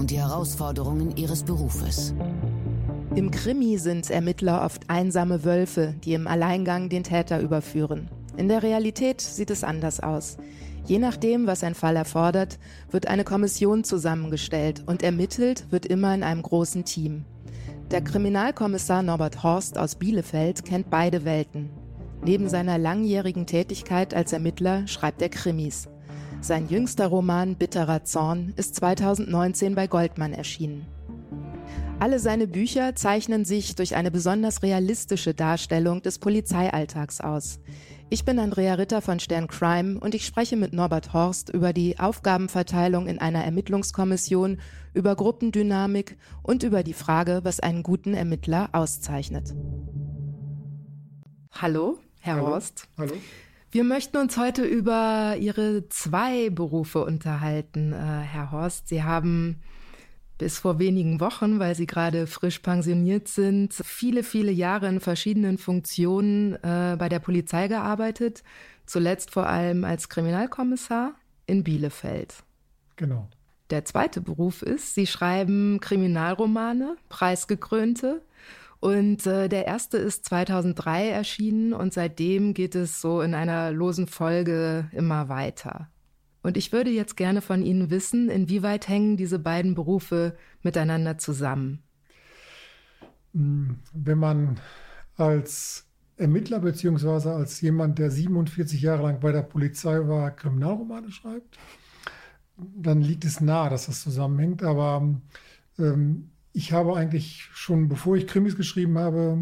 und die Herausforderungen ihres Berufes. Im Krimi sind Ermittler oft einsame Wölfe, die im Alleingang den Täter überführen. In der Realität sieht es anders aus. Je nachdem, was ein Fall erfordert, wird eine Kommission zusammengestellt und ermittelt wird immer in einem großen Team. Der Kriminalkommissar Norbert Horst aus Bielefeld kennt beide Welten. Neben seiner langjährigen Tätigkeit als Ermittler schreibt er Krimis. Sein jüngster Roman Bitterer Zorn ist 2019 bei Goldmann erschienen. Alle seine Bücher zeichnen sich durch eine besonders realistische Darstellung des Polizeialltags aus. Ich bin Andrea Ritter von Stern Crime und ich spreche mit Norbert Horst über die Aufgabenverteilung in einer Ermittlungskommission, über Gruppendynamik und über die Frage, was einen guten Ermittler auszeichnet. Hallo, Herr Hallo. Horst. Hallo. Wir möchten uns heute über Ihre zwei Berufe unterhalten, äh, Herr Horst. Sie haben bis vor wenigen Wochen, weil Sie gerade frisch pensioniert sind, viele, viele Jahre in verschiedenen Funktionen äh, bei der Polizei gearbeitet. Zuletzt vor allem als Kriminalkommissar in Bielefeld. Genau. Der zweite Beruf ist, Sie schreiben Kriminalromane, preisgekrönte. Und äh, der erste ist 2003 erschienen und seitdem geht es so in einer losen Folge immer weiter. Und ich würde jetzt gerne von Ihnen wissen, inwieweit hängen diese beiden Berufe miteinander zusammen? Wenn man als Ermittler beziehungsweise als jemand, der 47 Jahre lang bei der Polizei war, Kriminalromane schreibt, dann liegt es nahe, dass das zusammenhängt. Aber ähm, ich habe eigentlich schon, bevor ich Krimis geschrieben habe,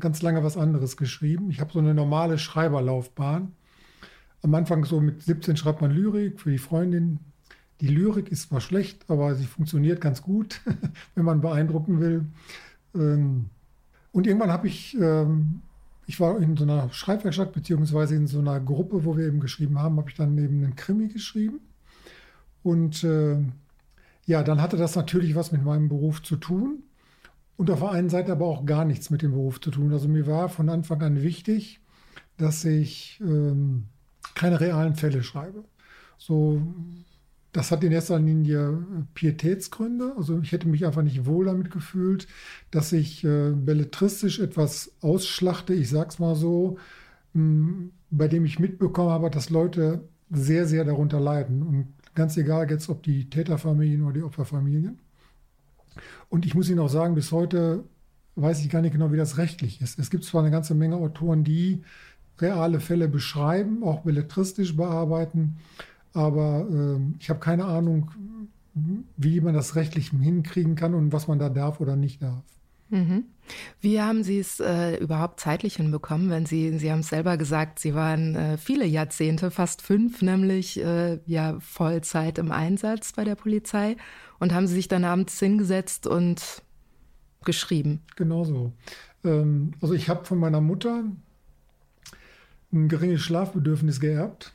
ganz lange was anderes geschrieben. Ich habe so eine normale Schreiberlaufbahn. Am Anfang so mit 17 schreibt man Lyrik für die Freundin. Die Lyrik ist zwar schlecht, aber sie funktioniert ganz gut, wenn man beeindrucken will. Ähm, und irgendwann habe ich, ähm, ich war in so einer Schreibwerkstatt beziehungsweise in so einer Gruppe, wo wir eben geschrieben haben, habe ich dann eben einen Krimi geschrieben. Und äh, ja, dann hatte das natürlich was mit meinem Beruf zu tun und auf der einen Seite aber auch gar nichts mit dem Beruf zu tun. Also mir war von Anfang an wichtig, dass ich ähm, keine realen Fälle schreibe. So, das hat in erster Linie Pietätsgründe. Also ich hätte mich einfach nicht wohl damit gefühlt, dass ich äh, belletristisch etwas ausschlachte, ich sag's mal so, mh, bei dem ich mitbekommen habe, dass Leute sehr, sehr darunter leiden. Und ganz egal jetzt, ob die Täterfamilien oder die Opferfamilien. Und ich muss Ihnen auch sagen, bis heute weiß ich gar nicht genau, wie das rechtlich ist. Es gibt zwar eine ganze Menge Autoren, die reale Fälle beschreiben, auch belletristisch bearbeiten, aber äh, ich habe keine Ahnung, wie man das rechtlich hinkriegen kann und was man da darf oder nicht darf. Mhm. Wie haben Sie es äh, überhaupt zeitlich hinbekommen, wenn Sie, Sie haben es selber gesagt, Sie waren äh, viele Jahrzehnte, fast fünf, nämlich äh, ja Vollzeit im Einsatz bei der Polizei und haben Sie sich dann abends hingesetzt und geschrieben? Genau so. Ähm, also ich habe von meiner Mutter ein geringes Schlafbedürfnis geerbt.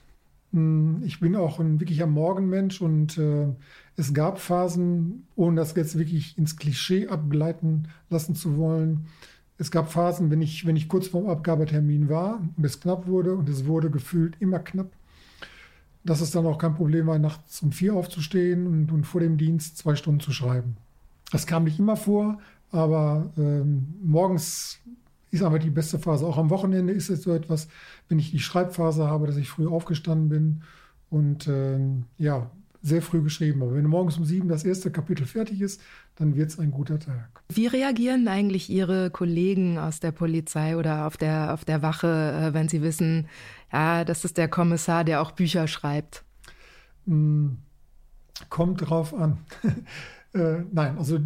Hm, Ich bin auch ein wirklicher Morgenmensch und äh, es gab Phasen, ohne das jetzt wirklich ins Klischee abgleiten lassen zu wollen. Es gab Phasen, wenn ich, wenn ich kurz vorm Abgabetermin war und es knapp wurde und es wurde gefühlt immer knapp, dass es dann auch kein Problem war, nachts um vier aufzustehen und, und vor dem Dienst zwei Stunden zu schreiben. Das kam nicht immer vor, aber ähm, morgens ist aber die beste Phase. Auch am Wochenende ist es so etwas, wenn ich die Schreibphase habe, dass ich früh aufgestanden bin und ähm, ja, sehr früh geschrieben habe. Wenn morgens um sieben das erste Kapitel fertig ist, dann wird es ein guter Tag. Wie reagieren eigentlich Ihre Kollegen aus der Polizei oder auf der, auf der Wache, äh, wenn sie wissen, ja, das ist der Kommissar, der auch Bücher schreibt? Hm, kommt drauf an. äh, nein, also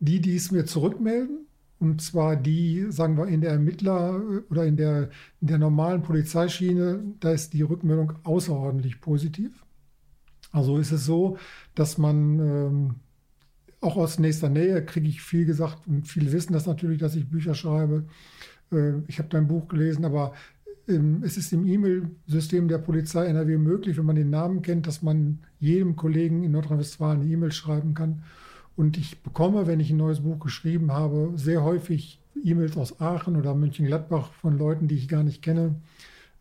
die, die es mir zurückmelden, und zwar die, sagen wir, in der Ermittler- oder in der, in der normalen Polizeischiene, da ist die Rückmeldung außerordentlich positiv. Also ist es so, dass man ähm, auch aus nächster Nähe kriege ich viel gesagt und viele wissen das natürlich, dass ich Bücher schreibe. Äh, ich habe dein Buch gelesen, aber ähm, es ist im E-Mail-System der Polizei NRW möglich, wenn man den Namen kennt, dass man jedem Kollegen in Nordrhein-Westfalen eine E-Mail schreiben kann. Und ich bekomme, wenn ich ein neues Buch geschrieben habe, sehr häufig E-Mails aus Aachen oder Mönchengladbach von Leuten, die ich gar nicht kenne,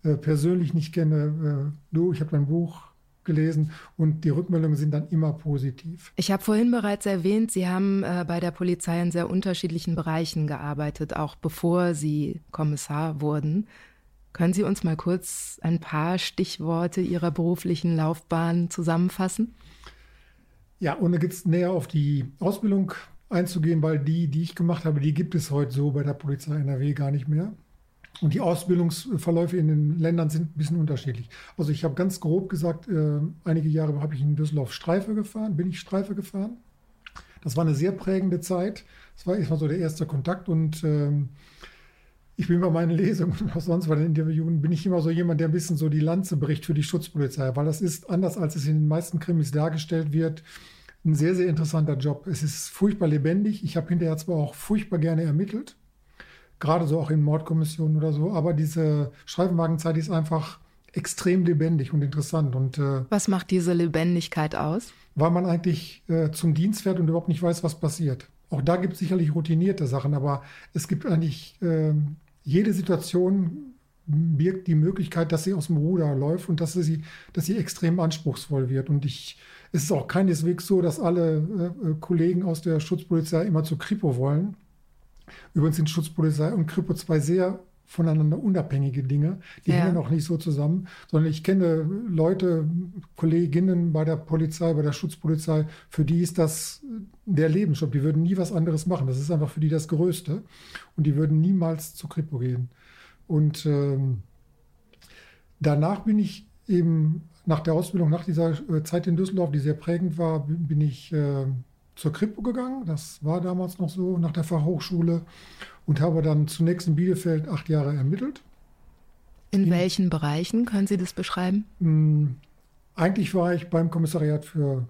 äh, persönlich nicht kenne. Äh, du, ich habe dein Buch gelesen und die Rückmeldungen sind dann immer positiv. Ich habe vorhin bereits erwähnt, Sie haben äh, bei der Polizei in sehr unterschiedlichen Bereichen gearbeitet, auch bevor Sie Kommissar wurden. Können Sie uns mal kurz ein paar Stichworte Ihrer beruflichen Laufbahn zusammenfassen? Ja, ohne jetzt näher auf die Ausbildung einzugehen, weil die, die ich gemacht habe, die gibt es heute so bei der Polizei NRW gar nicht mehr. Und die Ausbildungsverläufe in den Ländern sind ein bisschen unterschiedlich. Also ich habe ganz grob gesagt, äh, einige Jahre habe ich in Düsseldorf Streife gefahren, bin ich Streife gefahren. Das war eine sehr prägende Zeit. Das war erstmal so der erste Kontakt und ähm, ich bin bei meinen Lesungen und auch sonst bei den Interviewen, bin ich immer so jemand, der ein bisschen so die Lanze bricht für die Schutzpolizei, weil das ist anders, als es in den meisten Krimis dargestellt wird, ein sehr, sehr interessanter Job. Es ist furchtbar lebendig. Ich habe hinterher zwar auch furchtbar gerne ermittelt, gerade so auch in Mordkommissionen oder so. Aber diese Streifenwagenzeit ist einfach extrem lebendig und interessant. Und, äh, was macht diese Lebendigkeit aus? Weil man eigentlich äh, zum Dienst fährt und überhaupt nicht weiß, was passiert. Auch da gibt es sicherlich routinierte Sachen, aber es gibt eigentlich äh, jede Situation birgt die Möglichkeit, dass sie aus dem Ruder läuft und dass sie, dass sie extrem anspruchsvoll wird. Und ich, es ist auch keineswegs so, dass alle äh, Kollegen aus der Schutzpolizei immer zu Kripo wollen. Übrigens sind Schutzpolizei und Kripo zwei sehr voneinander unabhängige Dinge. Die ja. hängen auch nicht so zusammen, sondern ich kenne Leute, Kolleginnen bei der Polizei, bei der Schutzpolizei, für die ist das der Lebensjob. Die würden nie was anderes machen. Das ist einfach für die das Größte. Und die würden niemals zu Kripo gehen. Und ähm, danach bin ich eben nach der Ausbildung, nach dieser äh, Zeit in Düsseldorf, die sehr prägend war, bin ich äh, zur Kripo gegangen. Das war damals noch so nach der Fachhochschule und habe dann zunächst in Bielefeld acht Jahre ermittelt. In, in welchen Bereichen können Sie das beschreiben? Hm, eigentlich war ich beim Kommissariat für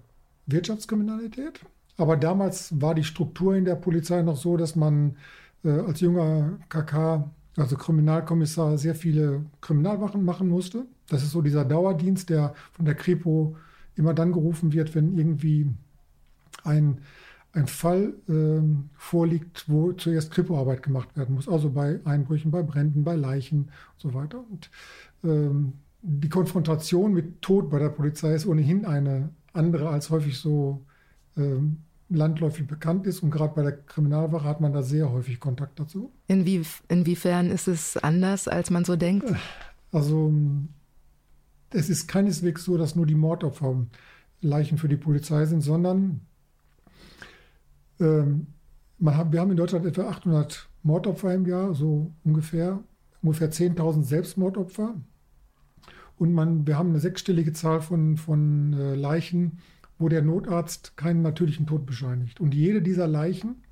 Wirtschaftskriminalität. Aber damals war die Struktur in der Polizei noch so, dass man äh, als junger KK, also Kriminalkommissar, sehr viele Kriminalwachen machen musste. Das ist so dieser Dauerdienst, der von der Kripo immer dann gerufen wird, wenn irgendwie ein, ein Fall ähm, vorliegt, wo zuerst Kripo-Arbeit gemacht werden muss. Also bei Einbrüchen, bei Bränden, bei Leichen und so weiter. Und ähm, die Konfrontation mit Tod bei der Polizei ist ohnehin eine andere, als häufig so ähm, landläufig bekannt ist. Und gerade bei der Kriminalwache hat man da sehr häufig Kontakt dazu. Inwie inwiefern ist es anders, als man so denkt? Also es ist keineswegs so, dass nur die Mordopfer Leichen für die Polizei sind, sondern ähm, hat, wir haben in Deutschland etwa 800 Mordopfer im Jahr, so ungefähr, ungefähr 10.000 Selbstmordopfer. Und man, wir haben eine sechsstellige Zahl von, von äh, Leichen, wo der Notarzt keinen natürlichen Tod bescheinigt. Und jede dieser Leichen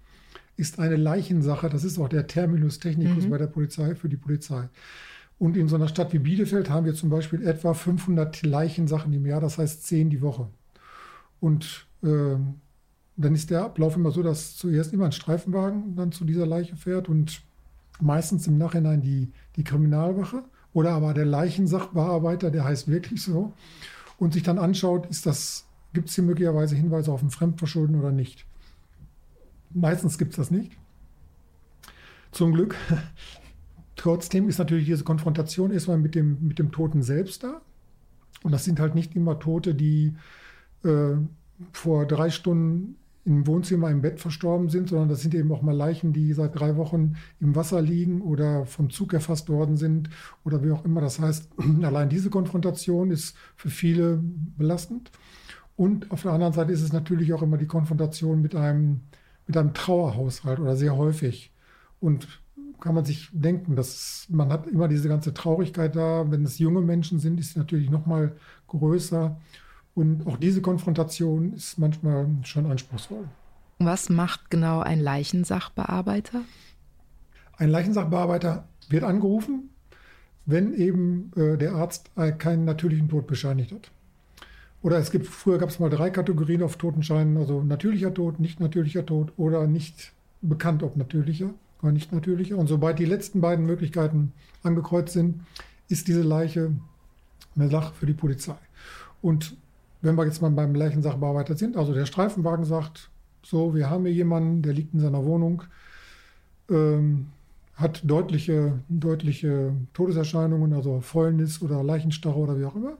ist eine Leichensache. Das ist auch der Terminus technicus mhm. bei der Polizei für die Polizei. Und in so einer Stadt wie Bielefeld haben wir zum Beispiel etwa 500 Leichensachen im Jahr, das heißt 10 die Woche. Und äh, dann ist der Ablauf immer so, dass zuerst immer ein Streifenwagen dann zu dieser Leiche fährt und meistens im Nachhinein die, die Kriminalwache oder aber der Leichensachbearbeiter, der heißt wirklich so, und sich dann anschaut, gibt es hier möglicherweise Hinweise auf ein Fremdverschulden oder nicht. Meistens gibt es das nicht. Zum Glück. Trotzdem ist natürlich diese Konfrontation erstmal mit dem, mit dem Toten selbst da. Und das sind halt nicht immer Tote, die äh, vor drei Stunden im Wohnzimmer im Bett verstorben sind, sondern das sind eben auch mal Leichen, die seit drei Wochen im Wasser liegen oder vom Zug erfasst worden sind oder wie auch immer. Das heißt, allein diese Konfrontation ist für viele belastend. Und auf der anderen Seite ist es natürlich auch immer die Konfrontation mit einem, mit einem Trauerhaushalt oder sehr häufig. Und kann man sich denken, dass man hat immer diese ganze Traurigkeit da. Wenn es junge Menschen sind, ist sie natürlich noch mal größer. Und auch diese Konfrontation ist manchmal schon anspruchsvoll. Was macht genau ein Leichensachbearbeiter? Ein Leichensachbearbeiter wird angerufen, wenn eben äh, der Arzt äh, keinen natürlichen Tod bescheinigt hat. oder es gibt, früher gab es mal drei Kategorien auf Totenscheinen, also natürlicher Tod, nicht natürlicher Tod oder nicht bekannt, ob natürlicher oder nicht natürlicher. Und sobald die letzten beiden Möglichkeiten angekreuzt sind, ist diese Leiche eine Sache für die Polizei. Und wenn wir jetzt mal beim Leichensachbearbeiter sind, also der Streifenwagen sagt, so, wir haben hier jemanden, der liegt in seiner Wohnung, ähm, hat deutliche, deutliche Todeserscheinungen, also Fäulnis oder Leichenstarre oder wie auch immer.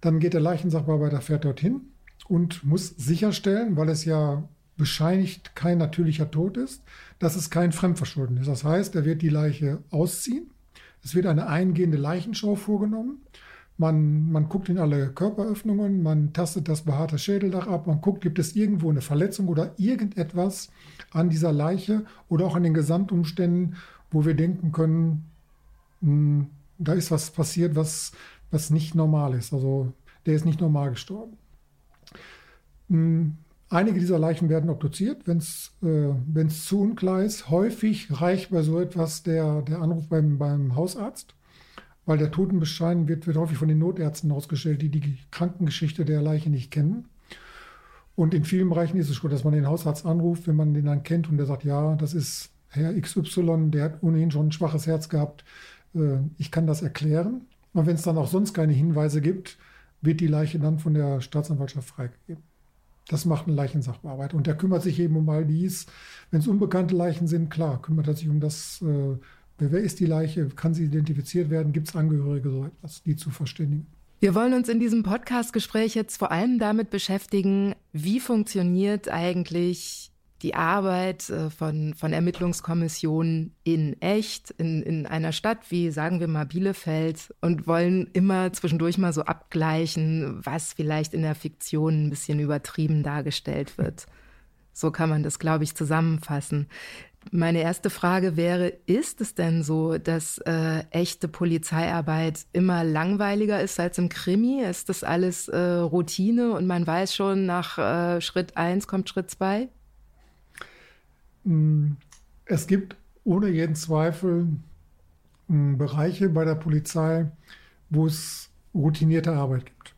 Dann geht der Leichensachbearbeiter, fährt dorthin und muss sicherstellen, weil es ja bescheinigt kein natürlicher Tod ist, dass es kein Fremdverschulden ist. Das heißt, er wird die Leiche ausziehen. Es wird eine eingehende Leichenschau vorgenommen. Man, man guckt in alle Körperöffnungen, man tastet das behaarte Schädeldach ab, man guckt, gibt es irgendwo eine Verletzung oder irgendetwas an dieser Leiche oder auch an den Gesamtumständen, wo wir denken können, hm, da ist was passiert, was, was nicht normal ist. Also der ist nicht normal gestorben. Hm, einige dieser Leichen werden obduziert, wenn es äh, zu unklar ist. Häufig reicht bei so etwas der, der Anruf beim, beim Hausarzt weil der Totenbeschein wird, wird häufig von den Notärzten ausgestellt, die die Krankengeschichte der Leiche nicht kennen. Und in vielen Bereichen ist es schon, dass man den Hausarzt anruft, wenn man den dann kennt und der sagt, ja, das ist Herr XY, der hat ohnehin schon ein schwaches Herz gehabt, äh, ich kann das erklären. Und wenn es dann auch sonst keine Hinweise gibt, wird die Leiche dann von der Staatsanwaltschaft freigegeben. Das macht ein Leichensachbearbeiter. Und der kümmert sich eben um all dies. Wenn es unbekannte Leichen sind, klar, kümmert er sich um das äh, Wer ist die Leiche? Kann sie identifiziert werden? Gibt es Angehörige, so etwas, die zu verständigen? Wir wollen uns in diesem Podcast-Gespräch jetzt vor allem damit beschäftigen, wie funktioniert eigentlich die Arbeit äh, von, von Ermittlungskommissionen in echt, in, in einer Stadt wie, sagen wir mal, Bielefeld und wollen immer zwischendurch mal so abgleichen, was vielleicht in der Fiktion ein bisschen übertrieben dargestellt wird. So kann man das, glaube ich, zusammenfassen. Meine erste Frage wäre, ist es denn so, dass äh, echte Polizeiarbeit immer langweiliger ist als im Krimi? Ist das alles äh, Routine und man weiß schon, nach äh, Schritt 1 kommt Schritt 2? Mm, es gibt ohne jeden Zweifel mm, Bereiche bei der Polizei, wo es routinierte Arbeit gibt.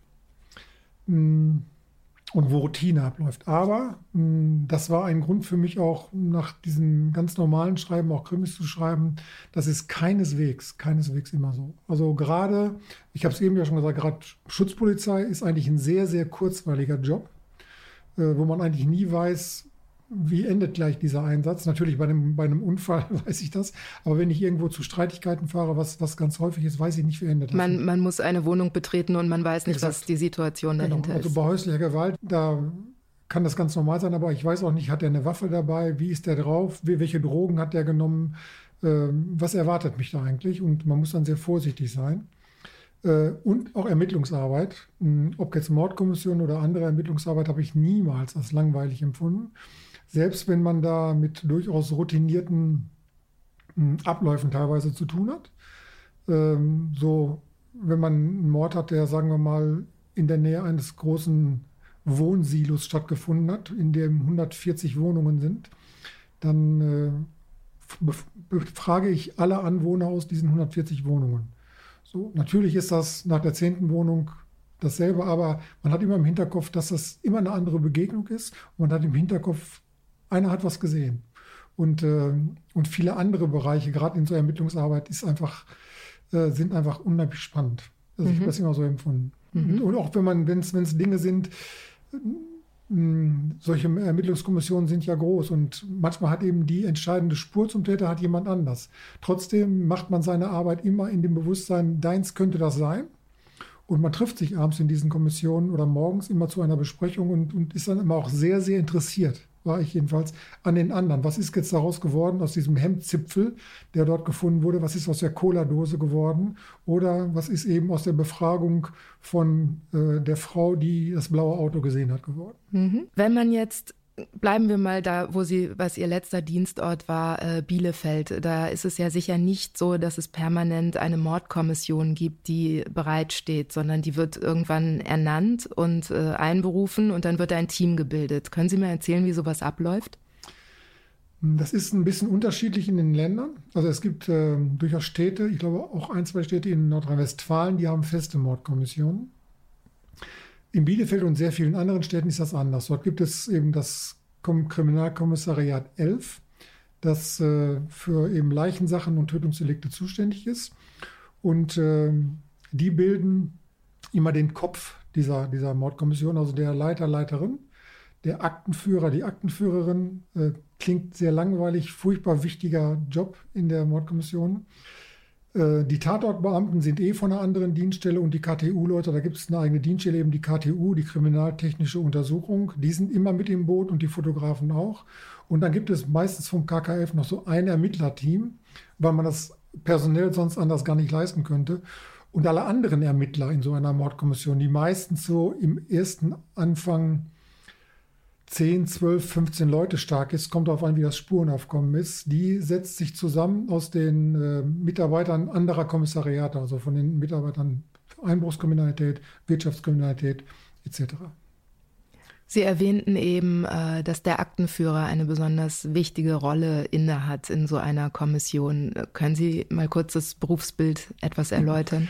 Und wo Routine abläuft. Aber mh, hm, das war ein Grund für mich auch, nach diesem ganz normalen Schreiben auch Krimis zu schreiben. Das ist keineswegs, keineswegs immer so. Also gerade, ich habe es eben ja schon gesagt, gerade Schutzpolizei ist eigentlich ein sehr, sehr kurzweiliger Job, äh, wo man eigentlich nie weiß, wie endet gleich dieser Einsatz? Natürlich bei einem, bei einem Unfall weiß ich das, aber wenn ich irgendwo zu Streitigkeiten fahre, was, was ganz häufig ist, weiß ich nicht, wie endet das. Man, man muss eine Wohnung betreten und man weiß nicht, Exakt. was die Situation genau. dahinter genau. Also bei häuslicher Gewalt, da kann das ganz normal sein, aber ich weiß auch nicht, hat er eine Waffe dabei, wie ist der drauf, welche Drogen hat er genommen, ähm, was erwartet mich da eigentlich? Und man muss dann sehr vorsichtig sein. Äh, und auch Ermittlungsarbeit, hm, ob jetzt Mordkommission oder andere Ermittlungsarbeit, habe ich niemals als langweilig empfunden selbst wenn man da mit durchaus routinierten hm, Abläufen teilweise zu tun hat. Ähm, so, wenn man einen Mord hat, der, sagen wir mal, in der Nähe eines großen Wohnsilos stattgefunden hat, in dem 140 Wohnungen sind, dann äh, befrage ich alle Anwohner aus diesen 140 Wohnungen. So, natürlich ist das nach der zehnten Wohnung dasselbe, aber man hat immer im Hinterkopf, dass das immer eine andere Begegnung ist. Und man hat im Hinterkopf, einer hat was gesehen. Und, äh, und viele andere Bereiche, gerade in so Ermittlungsarbeit, ist einfach, äh, sind einfach unheimlich spannend. Also mhm. ich habe das immer so empfunden. Mhm. Und auch wenn man, wenn es Dinge sind, äh, solche Ermittlungskommissionen sind ja groß und manchmal hat eben die entscheidende Spur zum Täter hat jemand anders. Trotzdem macht man seine Arbeit immer in dem Bewusstsein, deins könnte das sein. Und man trifft sich abends in diesen Kommissionen oder morgens immer zu einer Besprechung und, und ist dann immer auch sehr, sehr interessiert war ich jedenfalls, an den anderen. Was ist jetzt daraus geworden aus diesem Hemdzipfel, der dort gefunden wurde? Was ist aus der Cola-Dose geworden? Oder was ist eben aus der Befragung von äh, der Frau, die das blaue Auto gesehen hat, geworden? Mhm. Wenn man jetzt bleiben wir mal da, wo sie, was ihr letzter Dienstort war, äh, Bielefeld. Da ist es ja sicher nicht so, dass es permanent eine Mordkommission gibt, die bereitsteht, sondern die wird irgendwann ernannt und äh, einberufen und dann wird ein Team gebildet. Können Sie mir erzählen, wie sowas abläuft? Das ist ein bisschen unterschiedlich in den Ländern. Also es gibt äh, durchaus Städte, ich glaube auch ein, zwei Städte in Nordrhein-Westfalen, die haben feste Mordkommissionen. In Bielefeld und sehr vielen anderen Städten ist das anders. Dort gibt es eben das Kriminalkommissariat 11, das äh, für eben Leichensachen und Tötungsdelikte zuständig ist. Und äh, die bilden immer den Kopf dieser, dieser Mordkommission, also der Leiter, Leiterin, der Aktenführer, die Aktenführerin. Äh, klingt sehr langweilig, furchtbar wichtiger Job in der Mordkommission. Äh, die Tatortbeamten sind eh von einer anderen Dienststelle und die KTU-Leute, da gibt es eine eigene Dienststelle, eben die KTU, die Kriminaltechnische Untersuchung, die sind immer mit im Boot und die Fotografen auch. Und dann gibt es meistens vom KKF noch so ein Ermittlerteam, weil man das personell sonst anders gar nicht leisten könnte. Und alle anderen Ermittler in so einer Mordkommission, die meistens so im ersten Anfang 10, 12, 15 Leute stark ist, kommt darauf an, wie das Spurenaufkommen ist, die setzt sich zusammen aus den äh, Mitarbeitern anderer Kommissariate, also von den Mitarbeitern Einbruchskriminalität, Wirtschaftskriminalität etc. Sie erwähnten eben, äh, dass der Aktenführer eine besonders wichtige Rolle innehat in so einer Kommission. Können Sie mal kurz das Berufsbild etwas erläutern?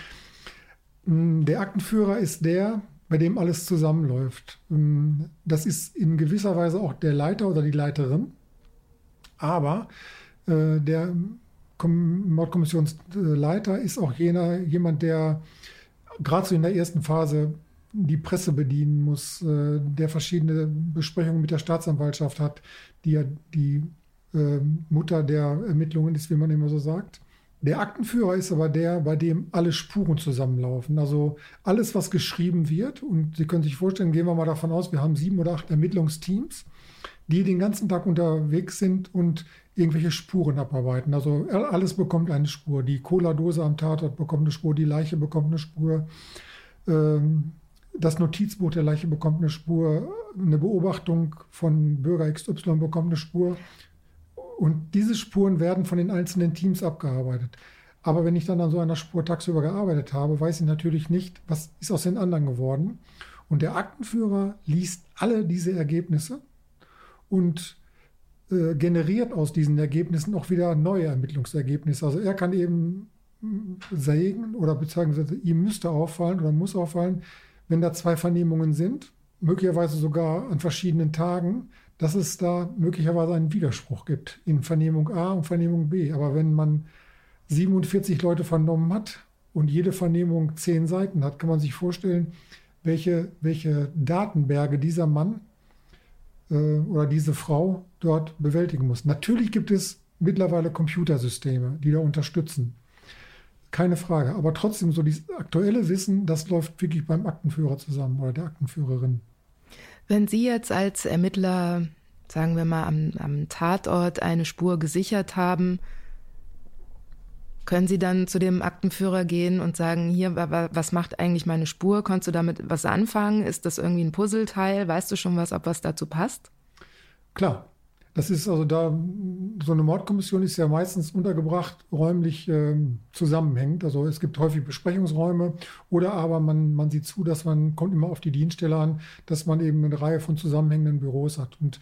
Der Aktenführer ist der, bei dem alles zusammenläuft. Ähm, das ist in gewisser Weise auch der Leiter oder die Leiterin, aber äh, der Mordkommissionsleiter ist auch jener, jemand, der gerade so in der ersten Phase die Presse bedienen muss, äh, der verschiedene Besprechungen mit der Staatsanwaltschaft hat, die ja die äh, Mutter der Ermittlungen ist, wie man immer so sagt. Der Aktenführer ist aber der, bei dem alle Spuren zusammenlaufen. Also alles, was geschrieben wird, und Sie können sich vorstellen, gehen wir mal davon aus, wir haben sieben oder acht Ermittlungsteams, die den ganzen Tag unterwegs sind und irgendwelche Spuren abarbeiten. Also alles bekommt eine Spur. Die Cola-Dose am Tatort bekommt eine Spur, die Leiche bekommt eine Spur, ähm, das Notizbuch der Leiche bekommt eine Spur, eine Beobachtung von Bürger XY bekommt eine Spur. Und diese Spuren werden von den einzelnen Teams abgearbeitet. Aber wenn ich dann an so einer Spur tagsüber gearbeitet habe, weiß ich natürlich nicht, was ist aus den anderen geworden. Und der Aktenführer liest alle diese Ergebnisse und äh, generiert aus diesen Ergebnissen auch wieder neue Ermittlungsergebnisse. Also er kann eben hm, sägen oder beziehungsweise ihm müsste auffallen oder muss auffallen, wenn da zwei Vernehmungen sind, möglicherweise sogar an verschiedenen Tagen, dass es da möglicherweise einen Widerspruch gibt in Vernehmung A und Vernehmung B. Aber wenn man 47 Leute vernommen hat und jede Vernehmung zehn Seiten hat, kann man sich vorstellen, welche, welche Datenberge dieser Mann äh, oder diese Frau dort bewältigen muss. Natürlich gibt es mittlerweile Computersysteme, die da unterstützen. Keine Frage. Aber trotzdem, so dieses aktuelle Wissen, das läuft wirklich beim Aktenführer zusammen oder der Aktenführerin. Wenn Sie jetzt als Ermittler, sagen wir mal, am, am Tatort eine Spur gesichert haben, können Sie dann zu dem Aktenführer gehen und sagen, hier, was macht eigentlich meine Spur? Konntest du damit was anfangen? Ist das irgendwie ein Puzzleteil? Weißt du schon was, ob was dazu passt? Klar, das ist also da, so eine Mordkommission ist ja meistens untergebracht, räumlich äh, zusammenhängend. Also es gibt häufig Besprechungsräume oder aber man, man sieht zu, dass man, kommt immer auf die Dienststelle an, dass man eben eine Reihe von zusammenhängenden Büros hat. Und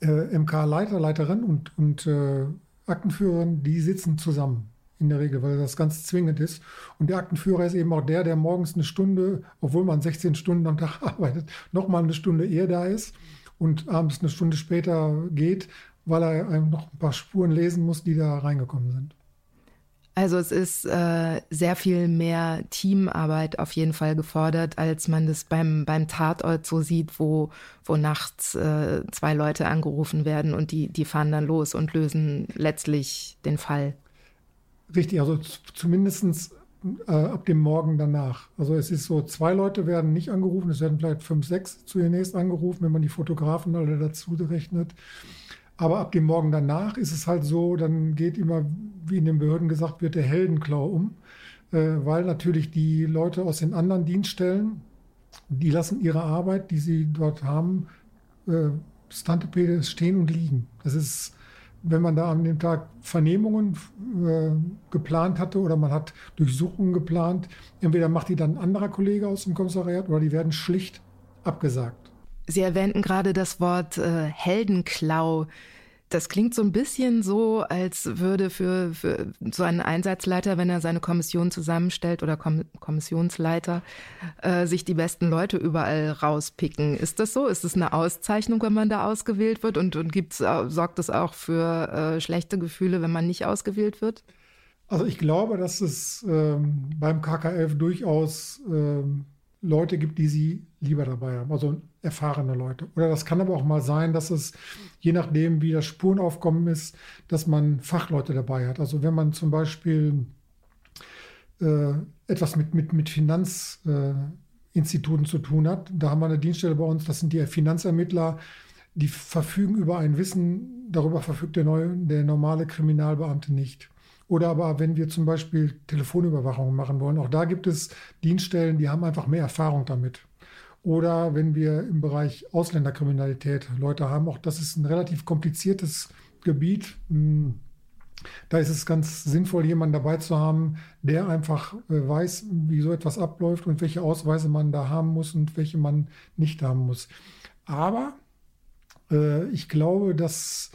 äh, MK-Leiter, Leiterin und, und äh, Aktenführerin, die sitzen zusammen in der Regel, weil das ganz zwingend ist. Und der Aktenführer ist eben auch der, der morgens eine Stunde, obwohl man 16 Stunden am Tag arbeitet, nochmal eine Stunde eher da ist und abends eine Stunde später geht, weil er noch ein paar Spuren lesen muss, die da reingekommen sind. Also es ist äh, sehr viel mehr Teamarbeit auf jeden Fall gefordert, als man das beim, beim Tatort so sieht, wo, wo nachts äh, zwei Leute angerufen werden und die, die fahren dann los und lösen letztlich den Fall. Richtig, also zumindest äh, ab dem Morgen danach. Also es ist so, zwei Leute werden nicht angerufen, es werden vielleicht fünf, sechs zunächst angerufen, wenn man die Fotografen alle dazu rechnet. Aber ab dem Morgen danach ist es halt so, dann geht immer, wie in den Behörden gesagt wird, der Heldenklau um, äh, weil natürlich die Leute aus den anderen Dienststellen, die lassen ihre Arbeit, die sie dort haben, äh, Stantepede stehen und liegen. Das ist wenn man da an dem Tag Vernehmungen äh, geplant hatte oder man hat Durchsuchungen geplant, entweder macht die dann ein anderer Kollege aus dem Kommissariat oder die werden schlicht abgesagt. Sie erwähnten gerade das Wort äh, Heldenklau. Das klingt so ein bisschen so, als würde für, für so einen Einsatzleiter, wenn er seine Kommission zusammenstellt oder Kom Kommissionsleiter, äh, sich die besten Leute überall rauspicken. Ist das so? Ist es eine Auszeichnung, wenn man da ausgewählt wird? Und, und gibt's, sorgt das auch für äh, schlechte Gefühle, wenn man nicht ausgewählt wird? Also ich glaube, dass es ähm, beim KKF durchaus ähm, Leute gibt, die sie lieber dabei haben, also erfahrene Leute. Oder das kann aber auch mal sein, dass es, je nachdem, wie das Spurenaufkommen ist, dass man Fachleute dabei hat. Also wenn man zum Beispiel äh, etwas mit, mit, mit Finanzinstituten äh, zu tun hat, da haben wir eine Dienststelle bei uns, das sind die Finanzermittler, die verfügen über ein Wissen, darüber verfügt der, neue, der normale Kriminalbeamte nicht. Oder aber wenn wir zum Beispiel Telefonüberwachung machen wollen, auch da gibt es Dienststellen, die haben einfach mehr Erfahrung damit. Oder wenn wir im Bereich Ausländerkriminalität Leute haben, auch das ist ein relativ kompliziertes Gebiet. Hm, da ist es ganz sinnvoll, jemanden dabei zu haben, der einfach äh, weiß, wie so etwas abläuft und welche Ausweise man da haben muss und welche man nicht haben muss. Aber äh, ich glaube, dass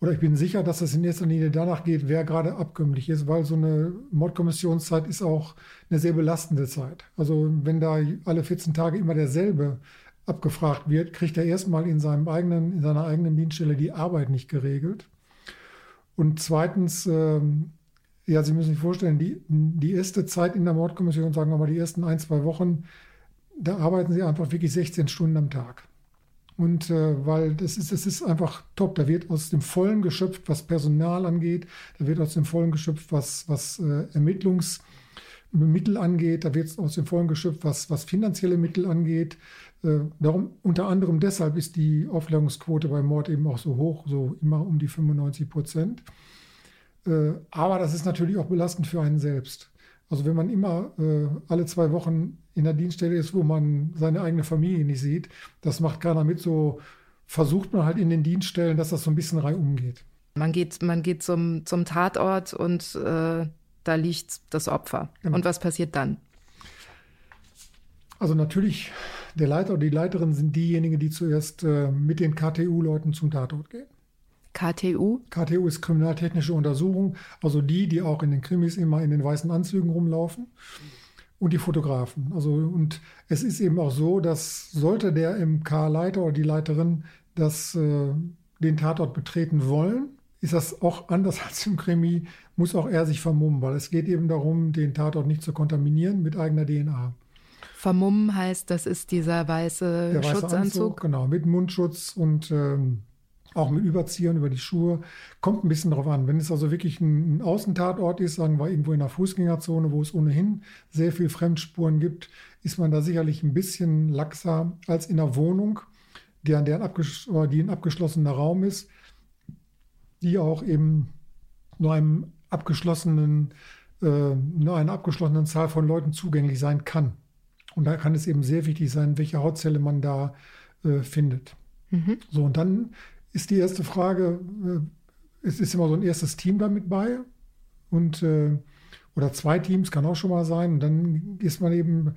oder ich bin sicher, dass es in erster Linie danach geht, wer gerade abkömmlich ist, weil so eine Mordkommissionszeit ist auch eine sehr belastende Zeit. Also wenn da alle 14 Tage immer derselbe abgefragt wird, kriegt er erstmal in seinem eigenen, in seiner eigenen Dienststelle die Arbeit nicht geregelt. Und zweitens, ähm, ja, Sie müssen sich vorstellen, die, die erste Zeit in der Mordkommission, sagen wir mal die ersten ein, zwei Wochen, da arbeiten Sie einfach wirklich 16 Stunden am Tag. Und äh, weil das ist, das ist einfach top. Da wird aus dem Vollen geschöpft, was Personal angeht. Da wird aus dem Vollen geschöpft, was, was äh, Ermittlungsmittel angeht. Da wird aus dem Vollen geschöpft, was, was finanzielle Mittel angeht. Äh, darum, unter anderem deshalb ist die Aufklärungsquote bei Mord eben auch so hoch, so immer um die 95 Prozent. Äh, aber das ist natürlich auch belastend für einen selbst. Also wenn man immer äh, alle zwei Wochen in der Dienststelle ist, wo man seine eigene Familie nicht sieht, das macht keiner mit. So versucht man halt in den Dienststellen, dass das so ein bisschen reihum geht. Man geht, man geht zum, zum Tatort und äh, da liegt das Opfer. Genau. Und was passiert dann? Also natürlich, der Leiter oder die Leiterin sind diejenigen, die zuerst äh, mit den KTU-Leuten zum Tatort gehen. KTU? KTU ist kriminaltechnische Untersuchung, also die, die auch in den Krimis immer in den weißen Anzügen rumlaufen. Und die Fotografen. Also, und es ist eben auch so, dass sollte der MK-Leiter oder die Leiterin das, äh, den Tatort betreten wollen, ist das auch anders als im Krimi, muss auch er sich vermummen, weil es geht eben darum, den Tatort nicht zu kontaminieren mit eigener DNA. Vermummen heißt, das ist dieser weiße, Der weiße Schutzanzug? Anzug, genau, mit Mundschutz und ähm, auch mit Überziehern über die Schuhe. Kommt ein bisschen drauf an. Wenn es also wirklich ein, Außentatort ist, sagen wir irgendwo in der Fußgängerzone, wo es ohnehin sehr viel Fremdspuren gibt, ist man da sicherlich ein bisschen laxer als in einer Wohnung, die, an der ein, die ein abgeschlossener Raum ist, die auch eben nur einem abgeschlossenen, äh, nur einer abgeschlossenen Zahl von Leuten zugänglich sein kann. Und da kann es eben sehr wichtig sein, welche Hautzelle man da äh, findet. Mhm. So, und dann ist die erste Frage, äh, es ist immer so ein erstes Team damit bei und äh, oder zwei Teams kann auch schon mal sein. Und dann ist man eben,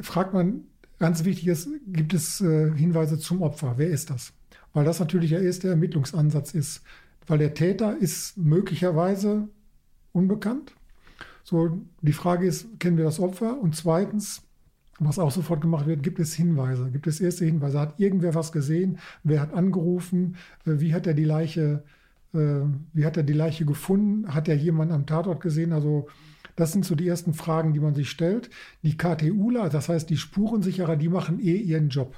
fragt man, ganz wichtig ist, gibt es äh, Hinweise zum Opfer? Wer ist das? Weil das natürlich der erste Ermittlungsansatz ist. Weil der Täter ist möglicherweise unbekannt. So, die Frage ist, kennen wir das Opfer? Und zweitens, was auch sofort gemacht wird, gibt es Hinweise, gibt es erste Hinweise. Hat irgendwer was gesehen? Wer hat angerufen? Äh, wie hat er die Leiche, äh, wie hat er die Leiche gefunden? Hat er jemanden am Tatort gesehen? Also das sind so die ersten Fragen, die man sich stellt. Die KTUler, das heißt die Spurensicherer, die machen eh ihren Job.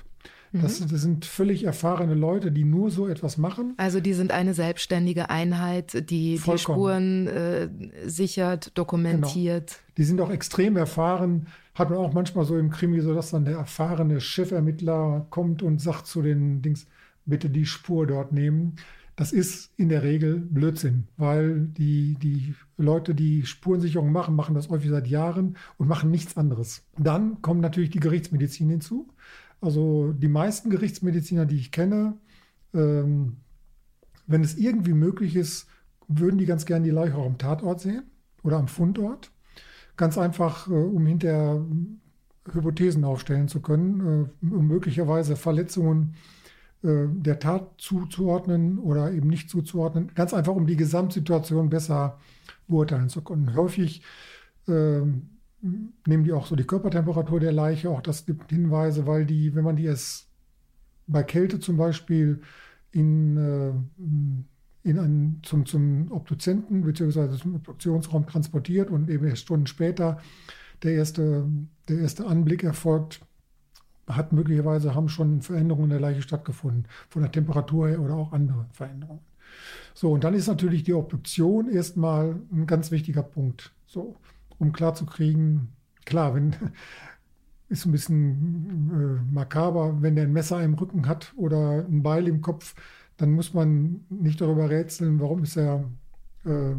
Das, mhm. das, sind völlig erfahrene Leute, die nur so etwas machen. Also die sind eine selbstständige Einheit, die Vollkommen. die Spuren äh, sichert, dokumentiert. Genau. Die sind auch extrem erfahren. Hat man auch manchmal so im Krimi, so dass dann der erfahrene Chefermittler kommt und sagt zu den Dings, bitte die Spur dort nehmen. Das ist in der Regel Blödsinn, weil die, die Leute, die Spurensicherung machen, machen das häufig seit Jahren und machen nichts anderes. Dann kommt natürlich die Gerichtsmedizin hinzu. Also die meisten Gerichtsmediziner, die ich kenne, ähm, wenn es irgendwie möglich ist, würden die ganz gerne die Leiche auch am Tatort sehen oder am Fundort. Ganz einfach, äh, um hinterher Hypothesen aufstellen zu können, äh, um möglicherweise Verletzungen äh, der Tat zuzuordnen oder eben nicht zuzuordnen. Ganz einfach, um die Gesamtsituation besser beurteilen zu können. Häufig äh, nehmen die auch so die Körpertemperatur der Leiche, auch das gibt Hinweise, weil die, wenn man die es bei Kälte zum Beispiel in, äh, in einen, zum, zum Obduzenten bzw. zum Obduktionsraum transportiert und eben erst Stunden später der erste, der erste Anblick erfolgt, hat möglicherweise haben schon Veränderungen in der Leiche stattgefunden, von der Temperatur her oder auch andere Veränderungen. So, und dann ist natürlich die Obduktion erstmal ein ganz wichtiger Punkt. So, um klarzukriegen, klar, wenn ist ein bisschen äh, makaber, wenn der ein Messer im Rücken hat oder ein Beil im Kopf, dann muss man nicht darüber rätseln, warum ist er, äh,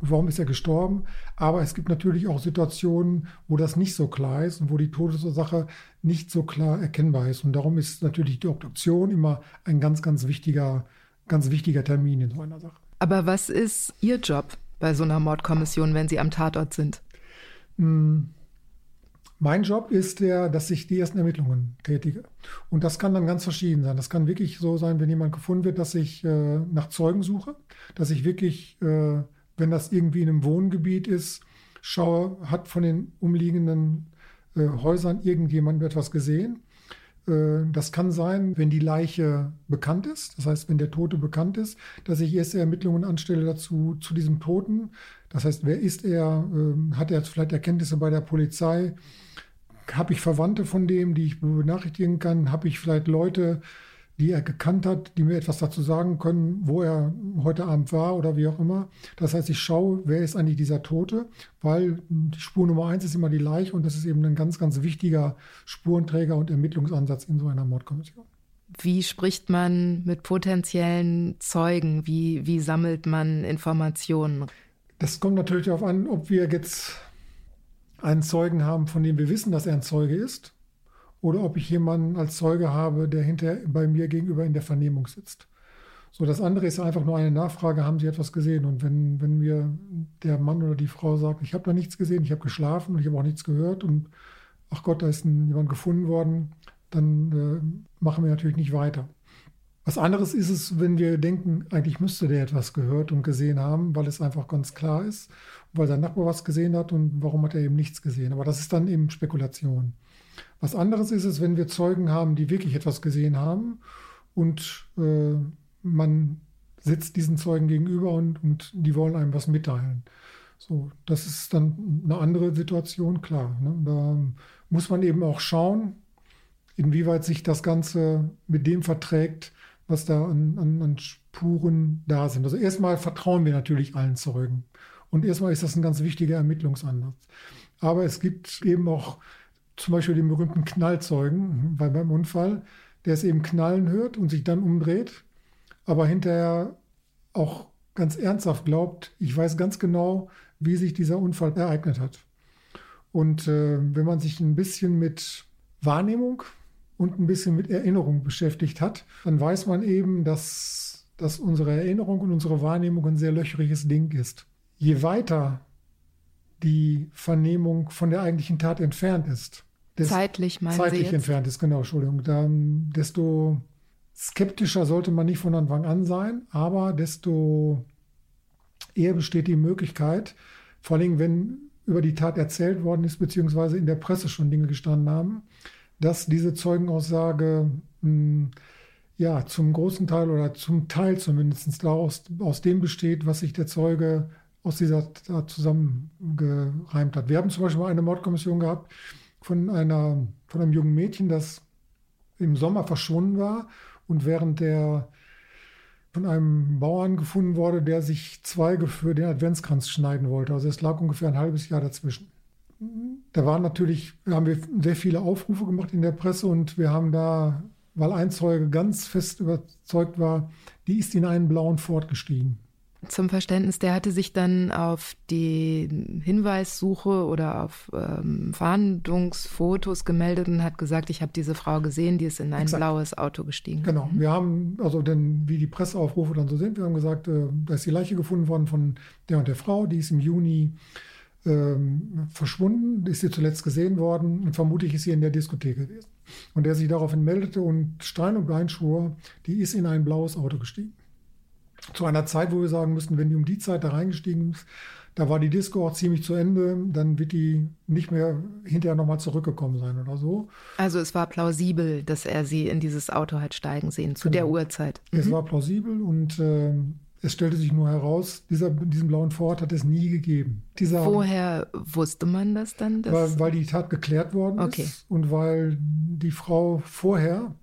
warum ist er gestorben. Aber es gibt natürlich auch Situationen, wo das nicht so klar ist und wo die Todesursache nicht so klar erkennbar ist. Und darum ist natürlich die Obduktion immer ein ganz, ganz wichtiger, ganz wichtiger Termin in so einer Sache. Aber was ist Ihr Job bei so einer Mordkommission, wenn Sie am Tatort sind? Hm. Mein Job ist der, dass ich die ersten Ermittlungen tätige. Und das kann dann ganz verschieden sein. Das kann wirklich so sein, wenn jemand gefunden wird, dass ich äh, nach Zeugen suche, dass ich wirklich, äh, wenn das irgendwie in einem Wohngebiet ist, schaue, hat von den umliegenden äh, Häusern irgendjemand etwas gesehen. Äh, das kann sein, wenn die Leiche bekannt ist, das heißt, wenn der Tote bekannt ist, dass ich erste Ermittlungen anstelle dazu zu diesem Toten. Das heißt, wer ist er? Ähm, hat er vielleicht Erkenntnisse bei der Polizei? Habe ich Verwandte von dem, die ich benachrichtigen kann? Habe ich vielleicht Leute, die er gekannt hat, die mir etwas dazu sagen können, wo er heute Abend war oder wie auch immer. Das heißt, ich schaue, wer ist eigentlich dieser Tote, weil die Spur Nummer eins ist immer die Leiche und das ist eben ein ganz, ganz wichtiger Spurenträger und Ermittlungsansatz in so einer Mordkommission. Wie spricht man mit potenziellen Zeugen? Wie, wie sammelt man Informationen? Das kommt natürlich darauf an, ob wir jetzt einen Zeugen haben, von dem wir wissen, dass er ein Zeuge ist, oder ob ich jemanden als Zeuge habe, der hinter bei mir gegenüber in der Vernehmung sitzt. So, das andere ist einfach nur eine Nachfrage, haben Sie etwas gesehen? Und wenn, wenn mir der Mann oder die Frau sagt, ich habe da nichts gesehen, ich habe geschlafen und ich habe auch nichts gehört und ach Gott, da ist ein, jemand gefunden worden, dann äh, machen wir natürlich nicht weiter. Was anderes ist es, wenn wir denken, eigentlich müsste der etwas gehört und gesehen haben, weil es einfach ganz klar ist, weil sein Nachbar was gesehen hat und warum hat er eben nichts gesehen. Aber das ist dann eben Spekulation. Was anderes ist es, wenn wir Zeugen haben, die wirklich etwas gesehen haben und äh, man sitzt diesen Zeugen gegenüber und, und die wollen einem was mitteilen. So, das ist dann eine andere Situation, klar. Ne? Da muss man eben auch schauen, inwieweit sich das Ganze mit dem verträgt, was da an, an, an Spuren da sind. Also erstmal vertrauen wir natürlich allen Zeugen. Und erstmal ist das ein ganz wichtiger Ermittlungsansatz. Aber es gibt eben auch zum Beispiel den berühmten Knallzeugen weil beim Unfall, der es eben knallen hört und sich dann umdreht, aber hinterher auch ganz ernsthaft glaubt, ich weiß ganz genau, wie sich dieser Unfall ereignet hat. Und äh, wenn man sich ein bisschen mit Wahrnehmung und ein bisschen mit Erinnerung beschäftigt hat, dann weiß man eben, dass, dass unsere Erinnerung und unsere Wahrnehmung ein sehr löchriges Ding ist. Je weiter die Vernehmung von der eigentlichen Tat entfernt ist, zeitlich, zeitlich entfernt ist, genau, Entschuldigung, dann, desto skeptischer sollte man nicht von Anfang an sein, aber desto eher besteht die Möglichkeit, vor allem wenn über die Tat erzählt worden ist, beziehungsweise in der Presse schon Dinge gestanden haben, dass diese Zeugenaussage mh, hm, ja zum großen Teil oder zum Teil zumindest daraus, aus dem besteht, was sich der Zeuge aus dieser Tat zusammengereimt hat. Wir haben zum Beispiel eine Mordkommission gehabt von, einer, von einem jungen Mädchen, das im Sommer verschwunden war und während der von einem Bauern gefunden wurde, der sich Zweige für den Adventskranz schneiden wollte. Also es lag ungefähr ein halbes Jahr dazwischen da waren natürlich, haben wir sehr viele Aufrufe gemacht in der Presse und wir haben da, weil ein Zeuge ganz fest überzeugt war, die ist in einen blauen Ford gestiegen. Zum Verständnis, der hatte sich dann auf die Hinweissuche oder auf ähm, Fahndungsfotos gemeldet und hat gesagt, ich habe diese Frau gesehen, die ist in ein Exakt. blaues Auto gestiegen. Genau, wir haben, also denn wie die Presseaufrufe dann so sind, wir haben gesagt, äh, da ist die Leiche gefunden worden von der und der Frau, die ist im Juni ähm, verschwunden, ist sie zuletzt gesehen worden und vermutlich ist sie in der Diskothek gewesen. Und der sich daraufhin meldete und Stein und Bein schwor, die ist in ein blaues Auto gestiegen. Zu einer Zeit, wo wir sagen müssten, wenn die um die Zeit da reingestiegen ist, da war die Disco auch ziemlich zu Ende, dann wird die nicht mehr hinterher nochmal zurückgekommen sein oder so. Also es war plausibel, dass er sie in dieses Auto hat steigen sehen, zu genau. der Uhrzeit. Mhm. Es war plausibel und äh, es stellte sich nur heraus, dieser, diesen blauen Ford hat es nie gegeben. Dieser, Woher wusste man das dann? Weil, weil, die Tat geklärt worden okay. ist und weil die Frau vorher,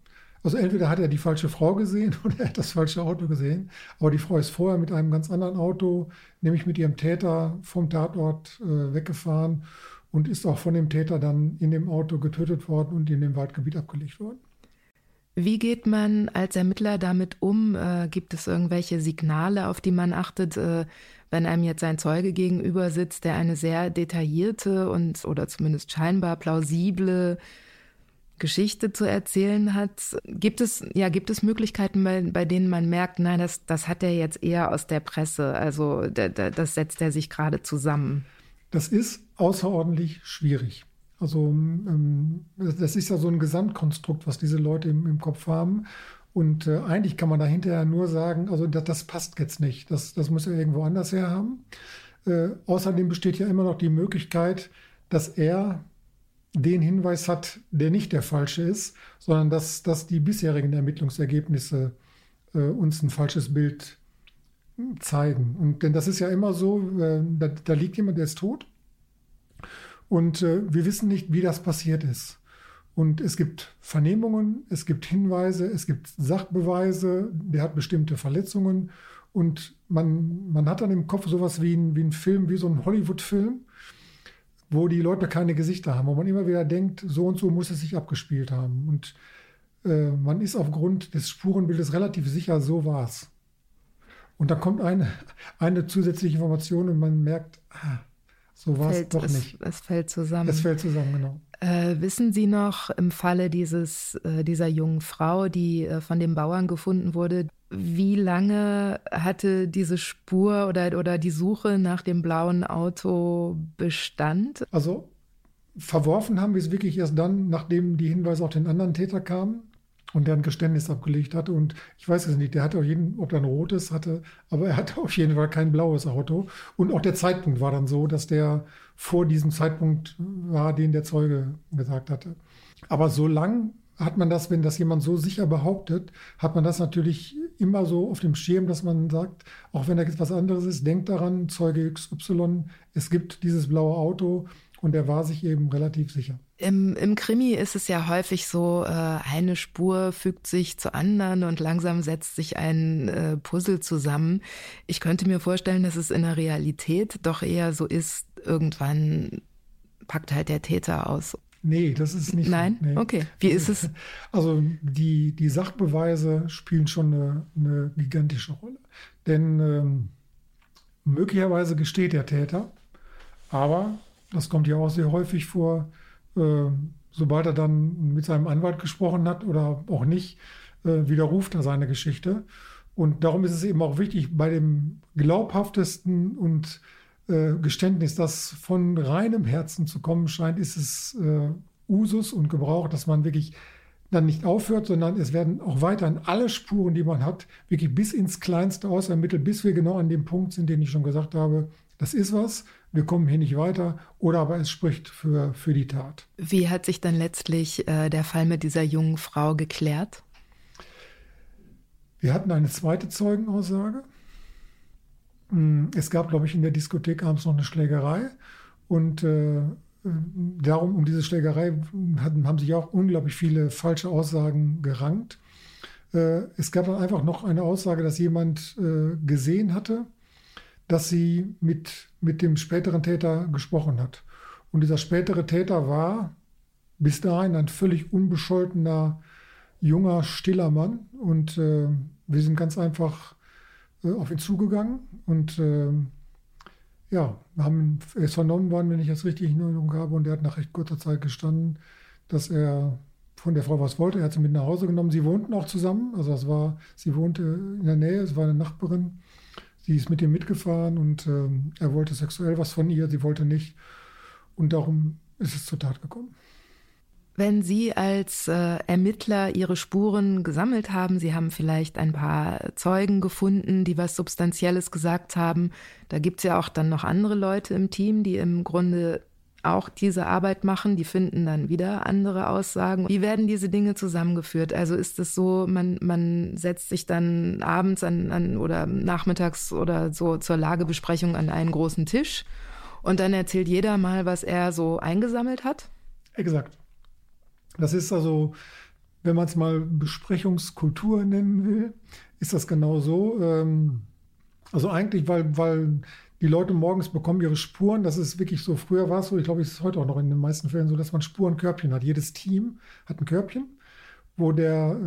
also entweder hat er die falsche Frau gesehen oder er hat das falsche Auto gesehen, aber die Frau ist vorher mit einem ganz anderen Auto, nämlich mit ihrem Täter vom Tatort äh, weggefahren und ist auch von dem Täter dann in dem Auto getötet worden und in dem Waldgebiet abgelegt worden. Wie geht man als Ermittler damit um? Äh, gibt es irgendwelche Signale, auf die man achtet, äh, wenn einem jetzt ein Zeuge gegenüber sitzt, der eine sehr detaillierte und oder zumindest scheinbar plausible Geschichte zu erzählen hat? Gibt es, ja, gibt es Möglichkeiten, bei, bei denen man merkt, nein, das, das hat er jetzt eher aus der Presse, also da, da, das setzt er sich gerade zusammen? Das ist außerordentlich schwierig. Also ähm, das ist ja so ein Gesamtkonstrukt, was diese Leute im, im Kopf haben. Und äh, eigentlich kann man da hinterher nur sagen, also das, das passt jetzt nicht. Das, das muss er irgendwo anders her haben. Äh, außerdem besteht ja immer noch die Möglichkeit, dass er den Hinweis hat, der nicht der falsche ist, sondern dass, dass die bisherigen Ermittlungsergebnisse äh, uns ein falsches Bild zeigen. Und denn das ist ja immer so, äh, da, da liegt jemand, der ist tot und äh, wir wissen nicht, wie das passiert ist. Und es gibt Vernehmungen, es gibt Hinweise, es gibt Sachbeweise, der hat bestimmte Verletzungen. Und man, man hat dann im Kopf sowas wie ein, wie ein Film, wie so ein Hollywood-Film, wo die Leute keine Gesichter haben, wo man immer wieder denkt, so und so muss es sich abgespielt haben. Und äh, man ist aufgrund des Spurenbildes relativ sicher, so war es. Und dann kommt eine, eine zusätzliche Information und man merkt, ah, so war es doch nicht. Es fällt zusammen. Es fällt zusammen, genau. Äh, wissen Sie noch im Falle dieses, äh, dieser jungen Frau, die äh, von den Bauern gefunden wurde, wie lange hatte diese Spur oder, oder die Suche nach dem blauen Auto Bestand? Also verworfen haben wir es wirklich erst dann, nachdem die Hinweise auf den anderen Täter kamen und der ein Geständnis abgelegt hatte. Und ich weiß es nicht, der hatte auch jeden, ob er ein rotes hatte, aber er hatte auf jeden Fall kein blaues Auto. Und auch der Zeitpunkt war dann so, dass der vor diesem Zeitpunkt war, den der Zeuge gesagt hatte. Aber so lang hat man das, wenn das jemand so sicher behauptet, hat man das natürlich immer so auf dem Schirm, dass man sagt, auch wenn da jetzt was anderes ist, denkt daran, Zeuge XY, es gibt dieses blaue Auto und er war sich eben relativ sicher. Im, Im Krimi ist es ja häufig so, äh, eine Spur fügt sich zur anderen und langsam setzt sich ein äh, Puzzle zusammen. Ich könnte mir vorstellen, dass es in der Realität doch eher so ist, irgendwann packt halt der Täter aus. Nee, das ist nicht. Nein? Nee. Okay. Wie ist es? Also die, die Sachbeweise spielen schon eine, eine gigantische Rolle. Denn ähm, möglicherweise gesteht der Täter, aber das kommt ja auch sehr häufig vor, äh, sobald er dann mit seinem Anwalt gesprochen hat oder auch nicht, äh, widerruft er seine Geschichte. Und darum ist es eben auch wichtig, bei dem glaubhaftesten und äh, Geständnis, das von reinem Herzen zu kommen scheint, ist es äh, Usus und Gebrauch, dass man wirklich dann nicht aufhört, sondern es werden auch weiterhin alle Spuren, die man hat, wirklich bis ins Kleinste ausermittelt, bis wir genau an dem Punkt sind, den ich schon gesagt habe, das ist was, wir kommen hier nicht weiter oder aber es spricht für, für die Tat. Wie hat sich dann letztlich äh, der Fall mit dieser jungen Frau geklärt? Wir hatten eine zweite Zeugenaussage. Hm, es gab, glaube ich, in der Diskothek abends noch eine Schlägerei und äh, darum, um diese Schlägerei hatten, haben sich auch unglaublich viele falsche Aussagen gerankt. Äh, es gab dann einfach noch eine Aussage, dass jemand äh, gesehen hatte, dass sie mit, mit dem späteren Täter gesprochen hat. Und dieser spätere Täter war bis dahin ein völlig unbescholtener, junger, stiller Mann. Und äh, wir sind ganz einfach äh, auf ihn zugegangen und äh, ja, haben er ist vernommen worden, wenn ich das richtig in Erinnerung habe. Und er hat nach recht kurzer Zeit gestanden, dass er von der Frau was wollte. Er hat sie mit nach Hause genommen. Sie wohnten auch zusammen. Also das war, sie wohnte in der Nähe, es war eine Nachbarin. Sie ist mit ihm mitgefahren und ähm, er wollte sexuell was von ihr, sie wollte nicht. Und darum ist es zur Tat gekommen. Wenn Sie als äh, Ermittler Ihre Spuren gesammelt haben, Sie haben vielleicht ein paar Zeugen gefunden, die was Substanzielles gesagt haben, da gibt es ja auch dann noch andere Leute im Team, die im Grunde auch diese Arbeit machen, die finden dann wieder andere Aussagen. Wie werden diese Dinge zusammengeführt? Also ist es so, man, man setzt sich dann abends an, an oder nachmittags oder so zur Lagebesprechung an einen großen Tisch und dann erzählt jeder mal, was er so eingesammelt hat? Exakt. Das ist also, wenn man es mal Besprechungskultur nennen will, ist das genau so. Ähm, also eigentlich, weil, weil die Leute morgens bekommen ihre Spuren. Das ist wirklich so. Früher war es so, ich glaube, es ist heute auch noch in den meisten Fällen so, dass man Spurenkörbchen hat. Jedes Team hat ein Körbchen, wo der,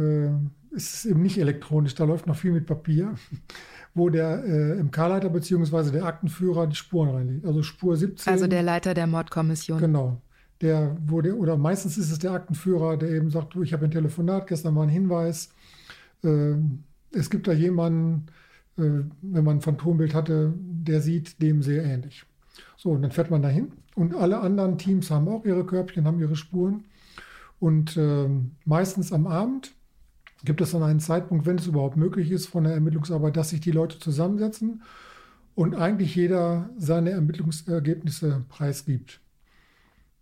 äh, ist eben nicht elektronisch, da läuft noch viel mit Papier, wo der äh, MK-Leiter bzw. der Aktenführer die Spuren reinlegt. Also Spur 17. Also der Leiter der Mordkommission. Genau. Der wurde, oder meistens ist es der Aktenführer, der eben sagt, du, ich habe ein Telefonat, gestern mal einen Hinweis. Äh, es gibt da jemanden, wenn man ein Phantombild hatte, der sieht dem sehr ähnlich. So, und dann fährt man dahin und alle anderen Teams haben auch ihre Körbchen, haben ihre Spuren. Und äh, meistens am Abend gibt es dann einen Zeitpunkt, wenn es überhaupt möglich ist von der Ermittlungsarbeit, dass sich die Leute zusammensetzen und eigentlich jeder seine Ermittlungsergebnisse preisgibt.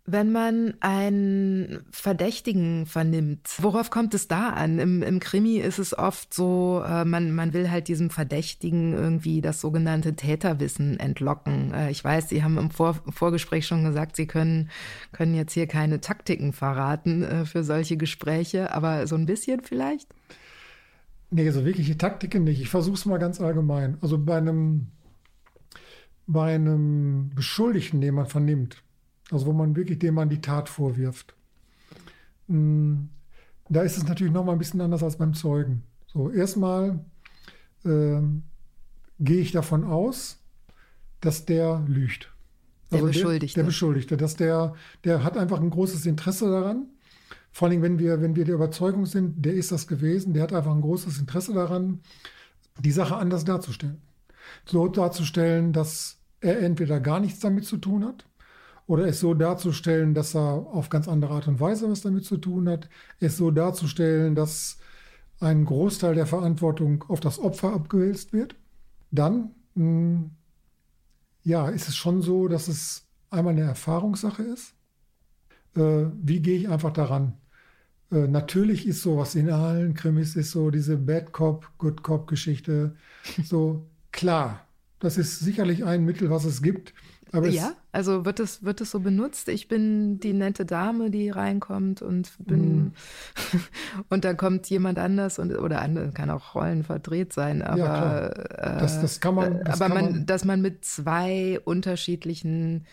Wenn man einen Verdächtigen vernimmt, worauf kommt es da an? Im, im Krimi ist es oft so, äh, man, man will halt diesem Verdächtigen irgendwie das sogenannte Täterwissen entlocken. Äh, ich weiß, Sie haben im Vor Vorgespräch schon gesagt, Sie können, können jetzt hier keine Taktiken verraten äh, für solche Gespräche, aber so ein bisschen vielleicht? Nee, so wirkliche Taktiken nicht. Ich versuche es mal ganz allgemein. Also bei einem, bei einem Beschuldigten, den man vernimmt, also wo man wirklich dem man die Tat vorwirft. Hm, da ist es natürlich noch mal ein bisschen anders als beim Zeugen. So, erstmal äh, gehe ich davon aus, dass der lügt. Also der Beschuldigte. Der, der Beschuldigte, dass der, der hat einfach ein großes Interesse daran. Vor allem, wenn wir, wenn wir der Überzeugung sind, der ist das gewesen, der hat einfach ein großes Interesse daran, die Sache anders darzustellen. So darzustellen, dass er entweder gar nichts damit zu tun hat oder es so darzustellen, dass er auf ganz andere Art und Weise was damit zu tun hat, es so darzustellen, dass ein Großteil der Verantwortung auf das Opfer abgewälzt wird, dann mh, hm, ja, ist es schon so, dass es einmal eine Erfahrungssache ist. Äh, wie gehe ich einfach daran? Äh, natürlich ist sowas in allen Krimis ist so diese Bad Cop, Good Cop Geschichte so klar. Das ist sicherlich ein Mittel, was es gibt. Aber ja, also wird es, wird es so benutzt? Ich bin die nette Dame, die reinkommt und bin mm. und dann kommt jemand anders und oder andere kann auch Rollen verdreht sein, aber ja, äh, das, das kann man. Das aber kann man, man, dass man mit zwei unterschiedlichen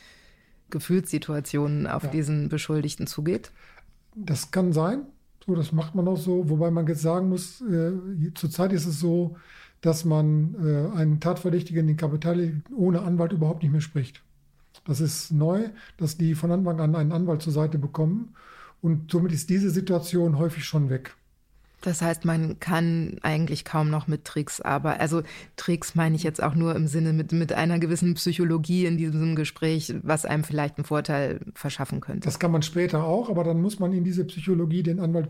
Gefühlssituationen auf ja. diesen Beschuldigten zugeht? Das kann sein. So, das macht man auch so, wobei man jetzt sagen muss, äh, zurzeit ist es so, dass man äh, einen Tatverdächtigen, den Kapital ohne Anwalt überhaupt nicht mehr spricht. Das ist neu, dass die von Anfang an einen Anwalt zur Seite bekommen. Und somit ist diese Situation häufig schon weg. Das heißt, man kann eigentlich kaum noch mit Tricks arbeiten. Also Tricks meine ich jetzt auch nur im Sinne mit, mit einer gewissen Psychologie in diesem Gespräch, was einem vielleicht einen Vorteil verschaffen könnte. Das kann man später auch, aber dann muss man in diese Psychologie den Anwalt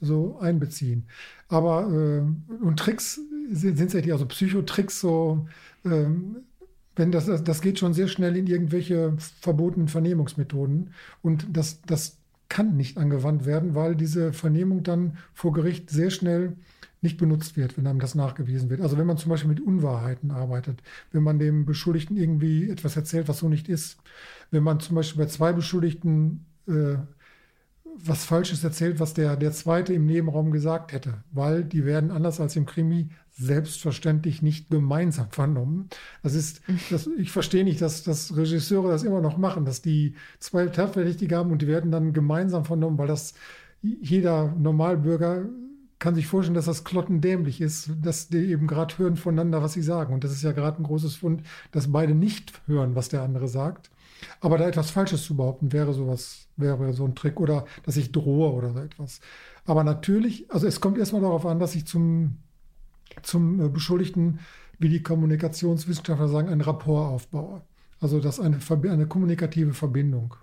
so einbeziehen. Aber äh, und Tricks sind ja also Psychotricks so. Ähm, wenn das, das geht schon sehr schnell in irgendwelche verbotenen Vernehmungsmethoden. Und das, das kann nicht angewandt werden, weil diese Vernehmung dann vor Gericht sehr schnell nicht benutzt wird, wenn einem das nachgewiesen wird. Also wenn man zum Beispiel mit Unwahrheiten arbeitet, wenn man dem Beschuldigten irgendwie etwas erzählt, was so nicht ist, wenn man zum Beispiel bei zwei Beschuldigten äh, was Falsches erzählt, was der, der Zweite im Nebenraum gesagt hätte, weil die werden anders als im Krimi selbstverständlich nicht gemeinsam vernommen. Das ist, das, ich verstehe nicht, dass, dass Regisseure das immer noch machen, dass die zwei Tatverdächtige haben und die werden dann gemeinsam vernommen, weil das jeder Normalbürger kann sich vorstellen, dass das klottendämlich ist, dass die eben gerade hören voneinander, was sie sagen. Und das ist ja gerade ein großes Fund, dass beide nicht hören, was der andere sagt. Aber da etwas Falsches zu behaupten, wäre sowas, wäre so ein Trick oder dass ich drohe oder so etwas. Aber natürlich, also es kommt erstmal darauf an, dass ich zum zum äh, Beschuldigten, wie die Kommunikationswissenschaftler sagen, ein Rapport aufbaue. Also das eine, eine kommunikative Verbindung.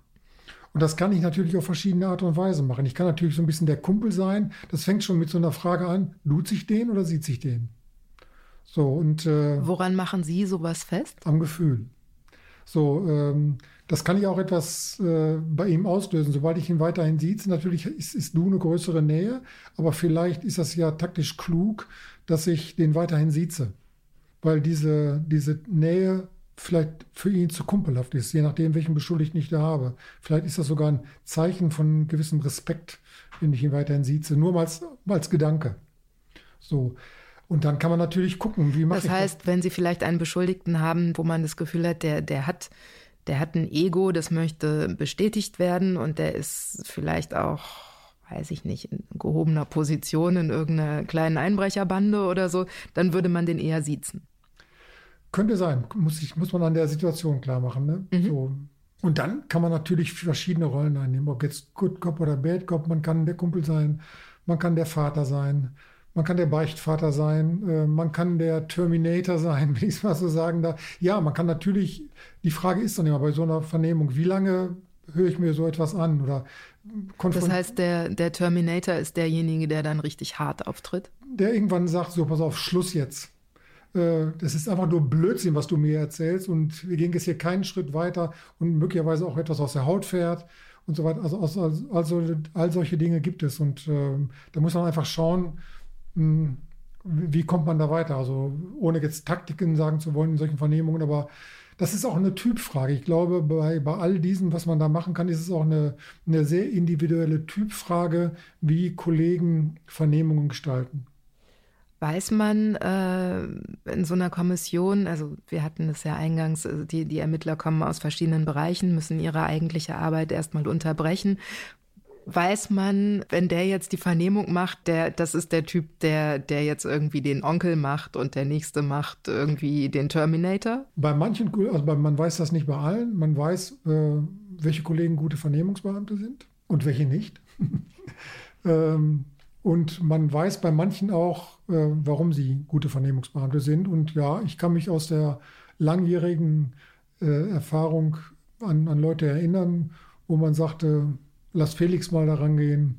Und das kann ich natürlich auf verschiedene Art und Weise machen. Ich kann natürlich so ein bisschen der Kumpel sein. Das fängt schon mit so einer Frage an, duzt sich den oder sieht sich den? So, und, äh, Woran machen Sie sowas fest? Am Gefühl. So, ähm, das kann ich auch etwas äh, bei ihm auslösen. Sobald ich ihn weiterhin sieht, natürlich ist, ist du eine größere Nähe, aber vielleicht ist das ja taktisch klug, dass ich den weiterhin sieze. Weil diese, diese Nähe vielleicht für ihn zu kumpelhaft ist, je nachdem, welchen Beschuldigten ich da habe. Vielleicht ist das sogar ein Zeichen von gewissem Respekt, wenn ich ihn weiterhin sieze, nur mal als, als Gedanke. So. Und dann kann man natürlich gucken, wie mache das heißt, das? wenn Sie vielleicht einen Beschuldigten haben, wo man das Gefühl hat, der, der hat, der hat ein Ego, das möchte bestätigt werden und der ist vielleicht auch, weiß ich nicht, in gehobener Position in irgendeiner kleinen Einbrecherbande oder so, dann würde man den eher siezen. Könnte sein, muss, ich, muss man an der Situation klar machen. Ne? Mhm. So. Und dann kann man natürlich verschiedene Rollen einnehmen, ob jetzt Good Cop oder Bad Cop, man kann der Kumpel sein, man kann der Vater sein, man kann der Beichtvater sein, äh, man kann der Terminator sein, wenn ich es mal so sagen darf. Ja, man kann natürlich, die Frage ist dann immer bei so einer Vernehmung, wie lange höre ich mir so etwas an oder Das heißt, der, der Terminator ist derjenige, der dann richtig hart auftritt? Der irgendwann sagt, so, pass auf, Schluss jetzt. Äh, das ist einfach nur Blödsinn, was du mir erzählst und wir gehen jetzt hier keinen Schritt weiter und möglicherweise auch etwas aus der Haut fährt und so weiter. Also, also, also all solche Dinge gibt es und äh, da muss man einfach schauen, wie kommt man da weiter? Also ohne jetzt Taktiken sagen zu wollen in solchen Vernehmungen, aber das ist auch eine Typfrage. Ich glaube, bei, bei all diesem, was man da machen kann, ist es auch eine, eine sehr individuelle Typfrage, wie Kollegen Vernehmungen gestalten. Weiß man äh, in so einer Kommission, also wir hatten es ja eingangs, also die, die Ermittler kommen aus verschiedenen Bereichen, müssen ihre eigentliche Arbeit erstmal unterbrechen weiß man, wenn der jetzt die Vernehmung macht, der, das ist der Typ, der, der jetzt irgendwie den Onkel macht und der nächste macht irgendwie den Terminator? Bei manchen, also man weiß das nicht bei allen. Man weiß, äh, welche Kollegen gute Vernehmungsbeamte sind und welche nicht. ähm, und man weiß bei manchen auch, äh, warum sie gute Vernehmungsbeamte sind. Und ja, ich kann mich aus der langjährigen äh, Erfahrung an, an Leute erinnern, wo man sagte, lass Felix mal da rangehen,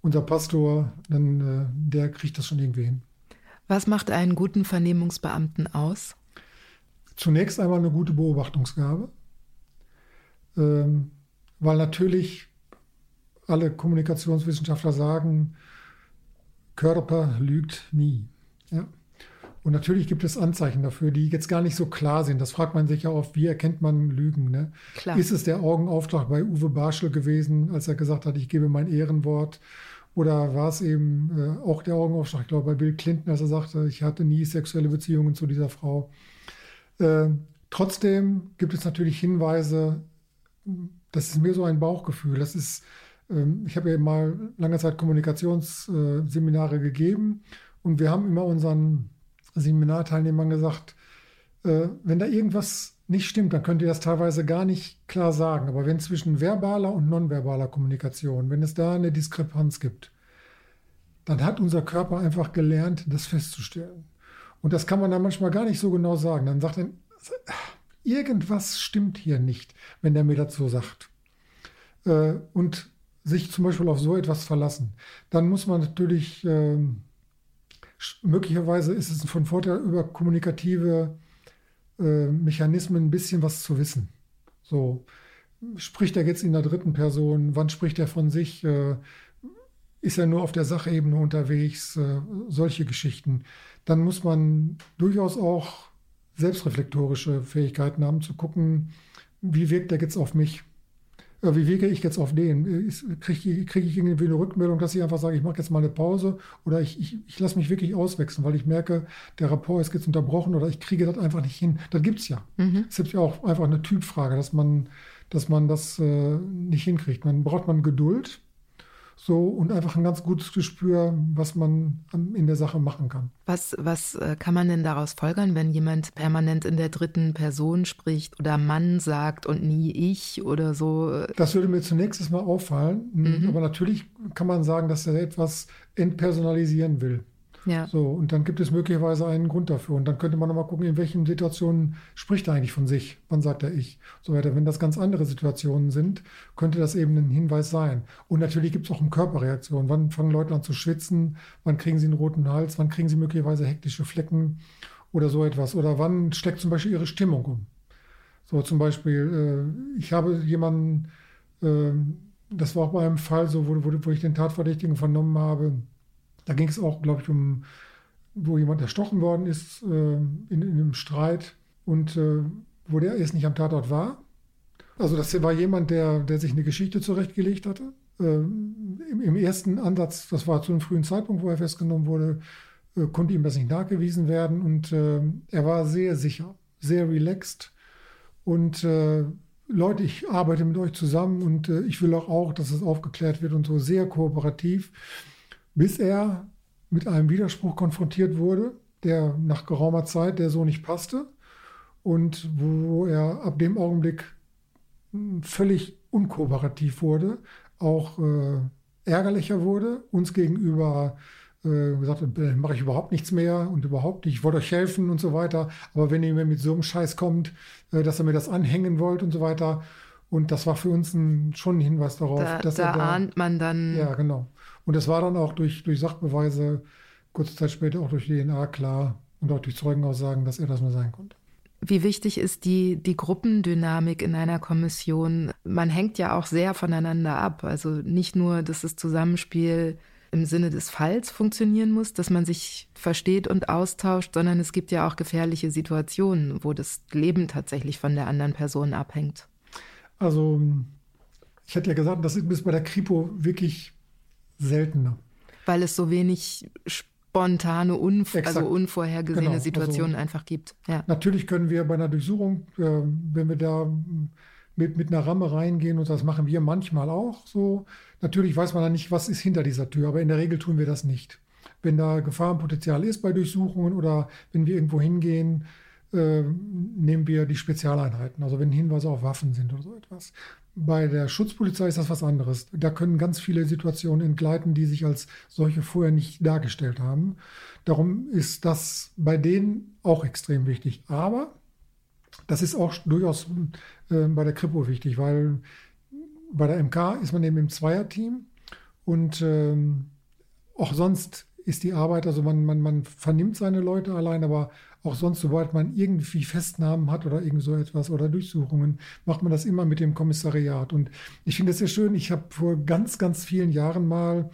unser Pastor, dann äh, der kriegt das schon irgendwie hin. Was macht einen guten Vernehmungsbeamten aus? Zunächst einmal eine gute Beobachtungsgabe, ähm, weil natürlich alle Kommunikationswissenschaftler sagen, Körper lügt nie. Ja? Und natürlich gibt es Anzeichen dafür, die jetzt gar nicht so klar sind. Das fragt man sich ja oft, wie erkennt man Lügen? Ne? Ist es der Augenauftrag bei Uwe Barschel gewesen, als er gesagt hat, ich gebe mein Ehrenwort? Oder war es eben äh, auch der Augenauftrag, ich glaube, bei Bill Clinton, als er sagte, ich hatte nie sexuelle Beziehungen zu dieser Frau? Äh, trotzdem gibt es natürlich Hinweise, das ist mir so ein Bauchgefühl. Das ist, äh, ich habe ja mal lange Zeit Kommunikationsseminare gegeben und wir haben immer unseren Seminarteilnehmern gesagt, äh, wenn da irgendwas nicht stimmt, dann könnt ihr das teilweise gar nicht klar sagen. Aber wenn zwischen verbaler und nonverbaler Kommunikation, wenn es da eine Diskrepanz gibt, dann hat unser Körper einfach gelernt, das festzustellen. Und das kann man dann manchmal gar nicht so genau sagen. Dann sagt er, irgendwas stimmt hier nicht, wenn der mir dazu sagt. Äh, und sich zum Beispiel auf so etwas verlassen. Dann muss man natürlich ähm, möglicherweise ist es von Vorteil, über kommunikative äh, Mechanismen ein bisschen was zu wissen. So, spricht er jetzt in der dritten Person? Wann spricht er von sich? Äh, ist er nur auf der Sachebene unterwegs? Äh, solche Geschichten. Dann muss man durchaus auch selbstreflektorische Fähigkeiten haben, zu gucken, wie wirkt er jetzt auf mich? Wie wirke ich jetzt auf den? Kriege krieg ich irgendwie eine Rückmeldung, dass ich einfach sage, ich mache jetzt mal eine Pause oder ich, ich, ich lasse mich wirklich auswechseln, weil ich merke, der Rapport ist jetzt unterbrochen oder ich kriege das einfach nicht hin. Das gibt es ja. Mhm. Es gibt ja auch einfach eine Typfrage, dass man, dass man das äh, nicht hinkriegt. Man braucht man Geduld so und einfach ein ganz gutes Gespür, was man in der Sache machen kann. Was, was äh, kann man denn daraus folgern, wenn jemand permanent in der dritten Person spricht oder Mann sagt und nie ich oder so? Das würde mir zunächst mal auffallen, mhm. aber natürlich kann man sagen, dass er etwas entpersonalisieren will. Ja. So, und dann gibt es möglicherweise einen Grund dafür. Und dann könnte man nochmal gucken, in welchen Situationen spricht er eigentlich von sich, wann sagt er ich, so weiter. Wenn das ganz andere Situationen sind, könnte das eben ein Hinweis sein. Und natürlich gibt es auch eine Körperreaktion. Wann fangen Leute an zu schwitzen? Wann kriegen sie einen roten Hals? Wann kriegen sie möglicherweise hektische Flecken oder so etwas? Oder wann steckt zum Beispiel ihre Stimmung um? So zum Beispiel, äh, ich habe jemanden, äh, das war auch bei einem Fall so, wo, wo, wo ich den Tatverdächtigen vernommen habe, da ging es auch, glaube ich, um, wo jemand erstochen worden ist äh, in, in, einem Streit und äh, wo der erst nicht am Tatort war. Also das war jemand, der, der sich eine Geschichte zurechtgelegt hatte. Äh, im, im, ersten Ansatz, das war zu einem frühen Zeitpunkt, wo er festgenommen wurde, äh, konnte ihm das nicht nachgewiesen werden und äh, er war sehr sicher, sehr relaxed und äh, Leute, ich arbeite mit euch zusammen und ich will auch, auch, dass es aufgeklärt wird und so sehr kooperativ bis er mit einem Widerspruch konfrontiert wurde, der nach geraumer Zeit der so nicht passte und wo er ab dem Augenblick hm, völlig unkooperativ wurde, auch äh, ärgerlicher wurde, uns gegenüber äh, gesagt hat, äh, mache ich überhaupt nichts mehr und überhaupt nicht, ich wollte euch helfen und so weiter, aber wenn ihr mir mit so einem Scheiß kommt, äh, dass er mir das anhängen wollt und so weiter, und das war für uns ein, schon ein Hinweis darauf, da, dass da er da, ahnt man dann. Ja, genau. Und das war dann auch durch, durch Sachbeweise kurze Zeit später auch durch DNA klar und auch durch Zeugenaussagen, dass er das nur sein konnte. Wie wichtig ist die, die Gruppendynamik in einer Kommission? Man hängt ja auch sehr voneinander ab. Also nicht nur, dass das Zusammenspiel im Sinne des Falls funktionieren muss, dass man sich versteht und austauscht, sondern es gibt ja auch gefährliche Situationen, wo das Leben tatsächlich von der anderen Person abhängt. Also ich hatte ja gesagt, das ist bei der Kripo wirklich seltener. Weil es so wenig spontane, unv also unvorhergesehene genau. Situationen also, einfach gibt. Ja. Natürlich können wir bei einer Durchsuchung, äh, wenn wir da mit, mit einer Ramme reingehen, und das machen wir manchmal auch so, natürlich weiß man dann nicht, was ist hinter dieser Tür, aber in der Regel tun wir das nicht. Wenn da Gefahrenpotenzial ist bei Durchsuchungen oder wenn wir irgendwo hingehen, äh, nehmen wir die Spezialeinheiten, also wenn Hinweise auf Waffen sind oder so etwas. Bei der Schutzpolizei ist das was anderes. Da können ganz viele Situationen entgleiten, die sich als solche vorher nicht dargestellt haben. Darum ist das bei denen auch extrem wichtig. Aber das ist auch durchaus äh, bei der Kripo wichtig, weil bei der MK ist man eben im Zweierteam und ähm, auch sonst ist die Arbeit, also man, man, man vernimmt seine Leute allein, aber auch sonst, sobald man irgendwie Festnahmen hat oder irgend so etwas oder Durchsuchungen, macht man das immer mit dem Kommissariat. Und ich finde das sehr schön. Ich habe vor ganz, ganz vielen Jahren mal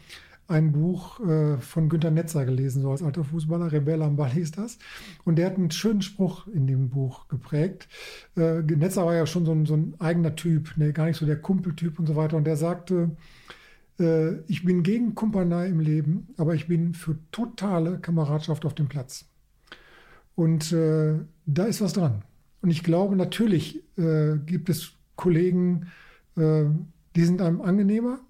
ein Buch äh, von Günter Netzer gelesen, so als alter Fußballer, Rebell am Ball hieß das. Und der hat einen schönen Spruch in dem Buch geprägt. Äh, Netzer war ja schon so ein, so ein eigener Typ, ne, gar nicht so der Kumpeltyp und so weiter. Und der sagte, äh, ich bin gegen Kumpanei im Leben, aber ich bin für totale Kameradschaft auf dem Platz. Und äh, da ist was dran. Und ich glaube, natürlich äh, gibt es Kollegen, äh, die sind einem angenehmer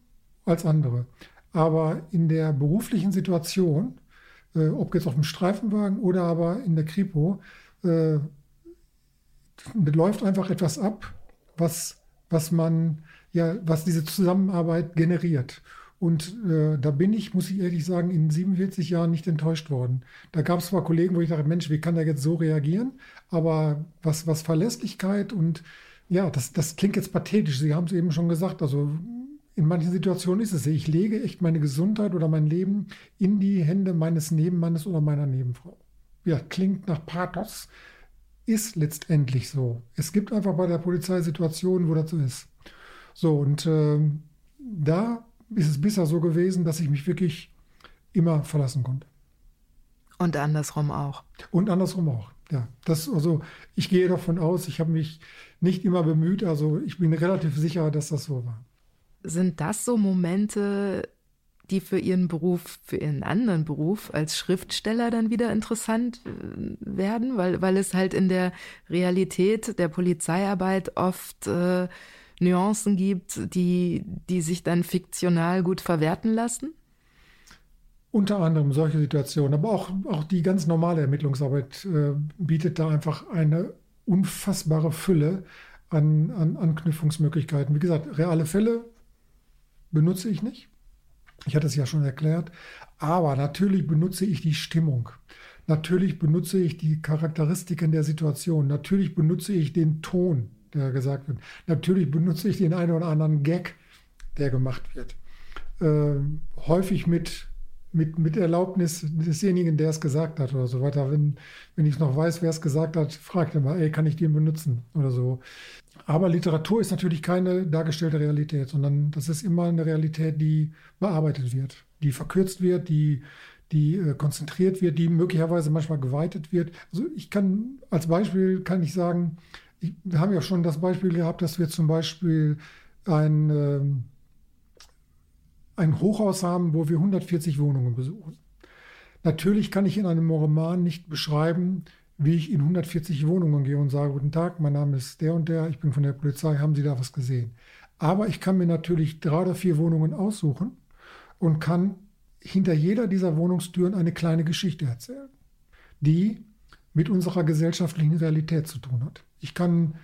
als andere. Aber in der beruflichen Situation, äh, ob jetzt auf dem Streifenwagen oder aber in der Kripo, äh, läuft einfach etwas ab, was, was man, ja, was diese Zusammenarbeit generiert. Und äh, da bin ich, muss ich ehrlich sagen, in 47 Jahren nicht enttäuscht worden. Da gab es zwar Kollegen, wo ich dachte, Mensch, wie kann der jetzt so reagieren? Aber was, was Verlässlichkeit und ja, das, das klingt jetzt pathetisch. Sie haben es eben schon gesagt. Also in manchen Situationen ist es, ich lege echt meine Gesundheit oder mein Leben in die Hände meines Nebenmannes oder meiner Nebenfrau. Ja, klingt nach Pathos, ist letztendlich so. Es gibt einfach bei der Polizei Situationen, wo das so ist. So, und äh, da ist es bisher so gewesen, dass ich mich wirklich immer verlassen konnte. Und andersrum auch. Und andersrum auch. Ja, das, also ich gehe davon aus, ich habe mich nicht immer bemüht, also ich bin relativ sicher, dass das so war. Sind das so Momente, die für Ihren Beruf, für Ihren anderen Beruf als Schriftsteller dann wieder interessant äh, werden, weil, weil es halt in der Realität der Polizeiarbeit oft äh, Nuancen gibt, die, die sich dann fiktional gut verwerten lassen? Unter anderem solche Situationen, aber auch, auch die ganz normale Ermittlungsarbeit äh, bietet da einfach eine unfassbare Fülle an, an Anknüpfungsmöglichkeiten. Wie gesagt, reale Fälle benutze ich nicht. Ich hatte es ja schon erklärt. Aber natürlich benutze ich die Stimmung. Natürlich benutze ich die Charakteristiken der Situation. Natürlich benutze ich den Ton, der gesagt wird. Natürlich benutze ich den einen oder anderen Gag, der gemacht wird. Äh, häufig mit, mit, mit Erlaubnis desjenigen, der es gesagt hat oder so weiter. Wenn, wenn ich noch weiß, wer es gesagt hat, fragt er mal, ey, kann ich den benutzen oder so. Aber Literatur ist natürlich keine dargestellte Realität, sondern das ist immer eine Realität, die bearbeitet wird, die verkürzt wird, die, die äh, konzentriert wird, die möglicherweise manchmal geweitet wird. Also ich kann als Beispiel kann ich sagen, wir haben ja schon das Beispiel gehabt, dass wir zum Beispiel ein, äh, ein Hochhaus haben, wo wir 140 Wohnungen besuchen. Natürlich kann ich in einem Roman nicht beschreiben, wie ich in 140 Wohnungen gehe und sage, guten Tag, mein Name ist der und der, ich bin von der Polizei, haben Sie da was gesehen? Aber ich kann mir natürlich drei oder vier Wohnungen aussuchen und kann hinter jeder dieser Wohnungstüren eine kleine Geschichte erzählen, die mit unserer gesellschaftlichen Realität zu tun hat. Ich kann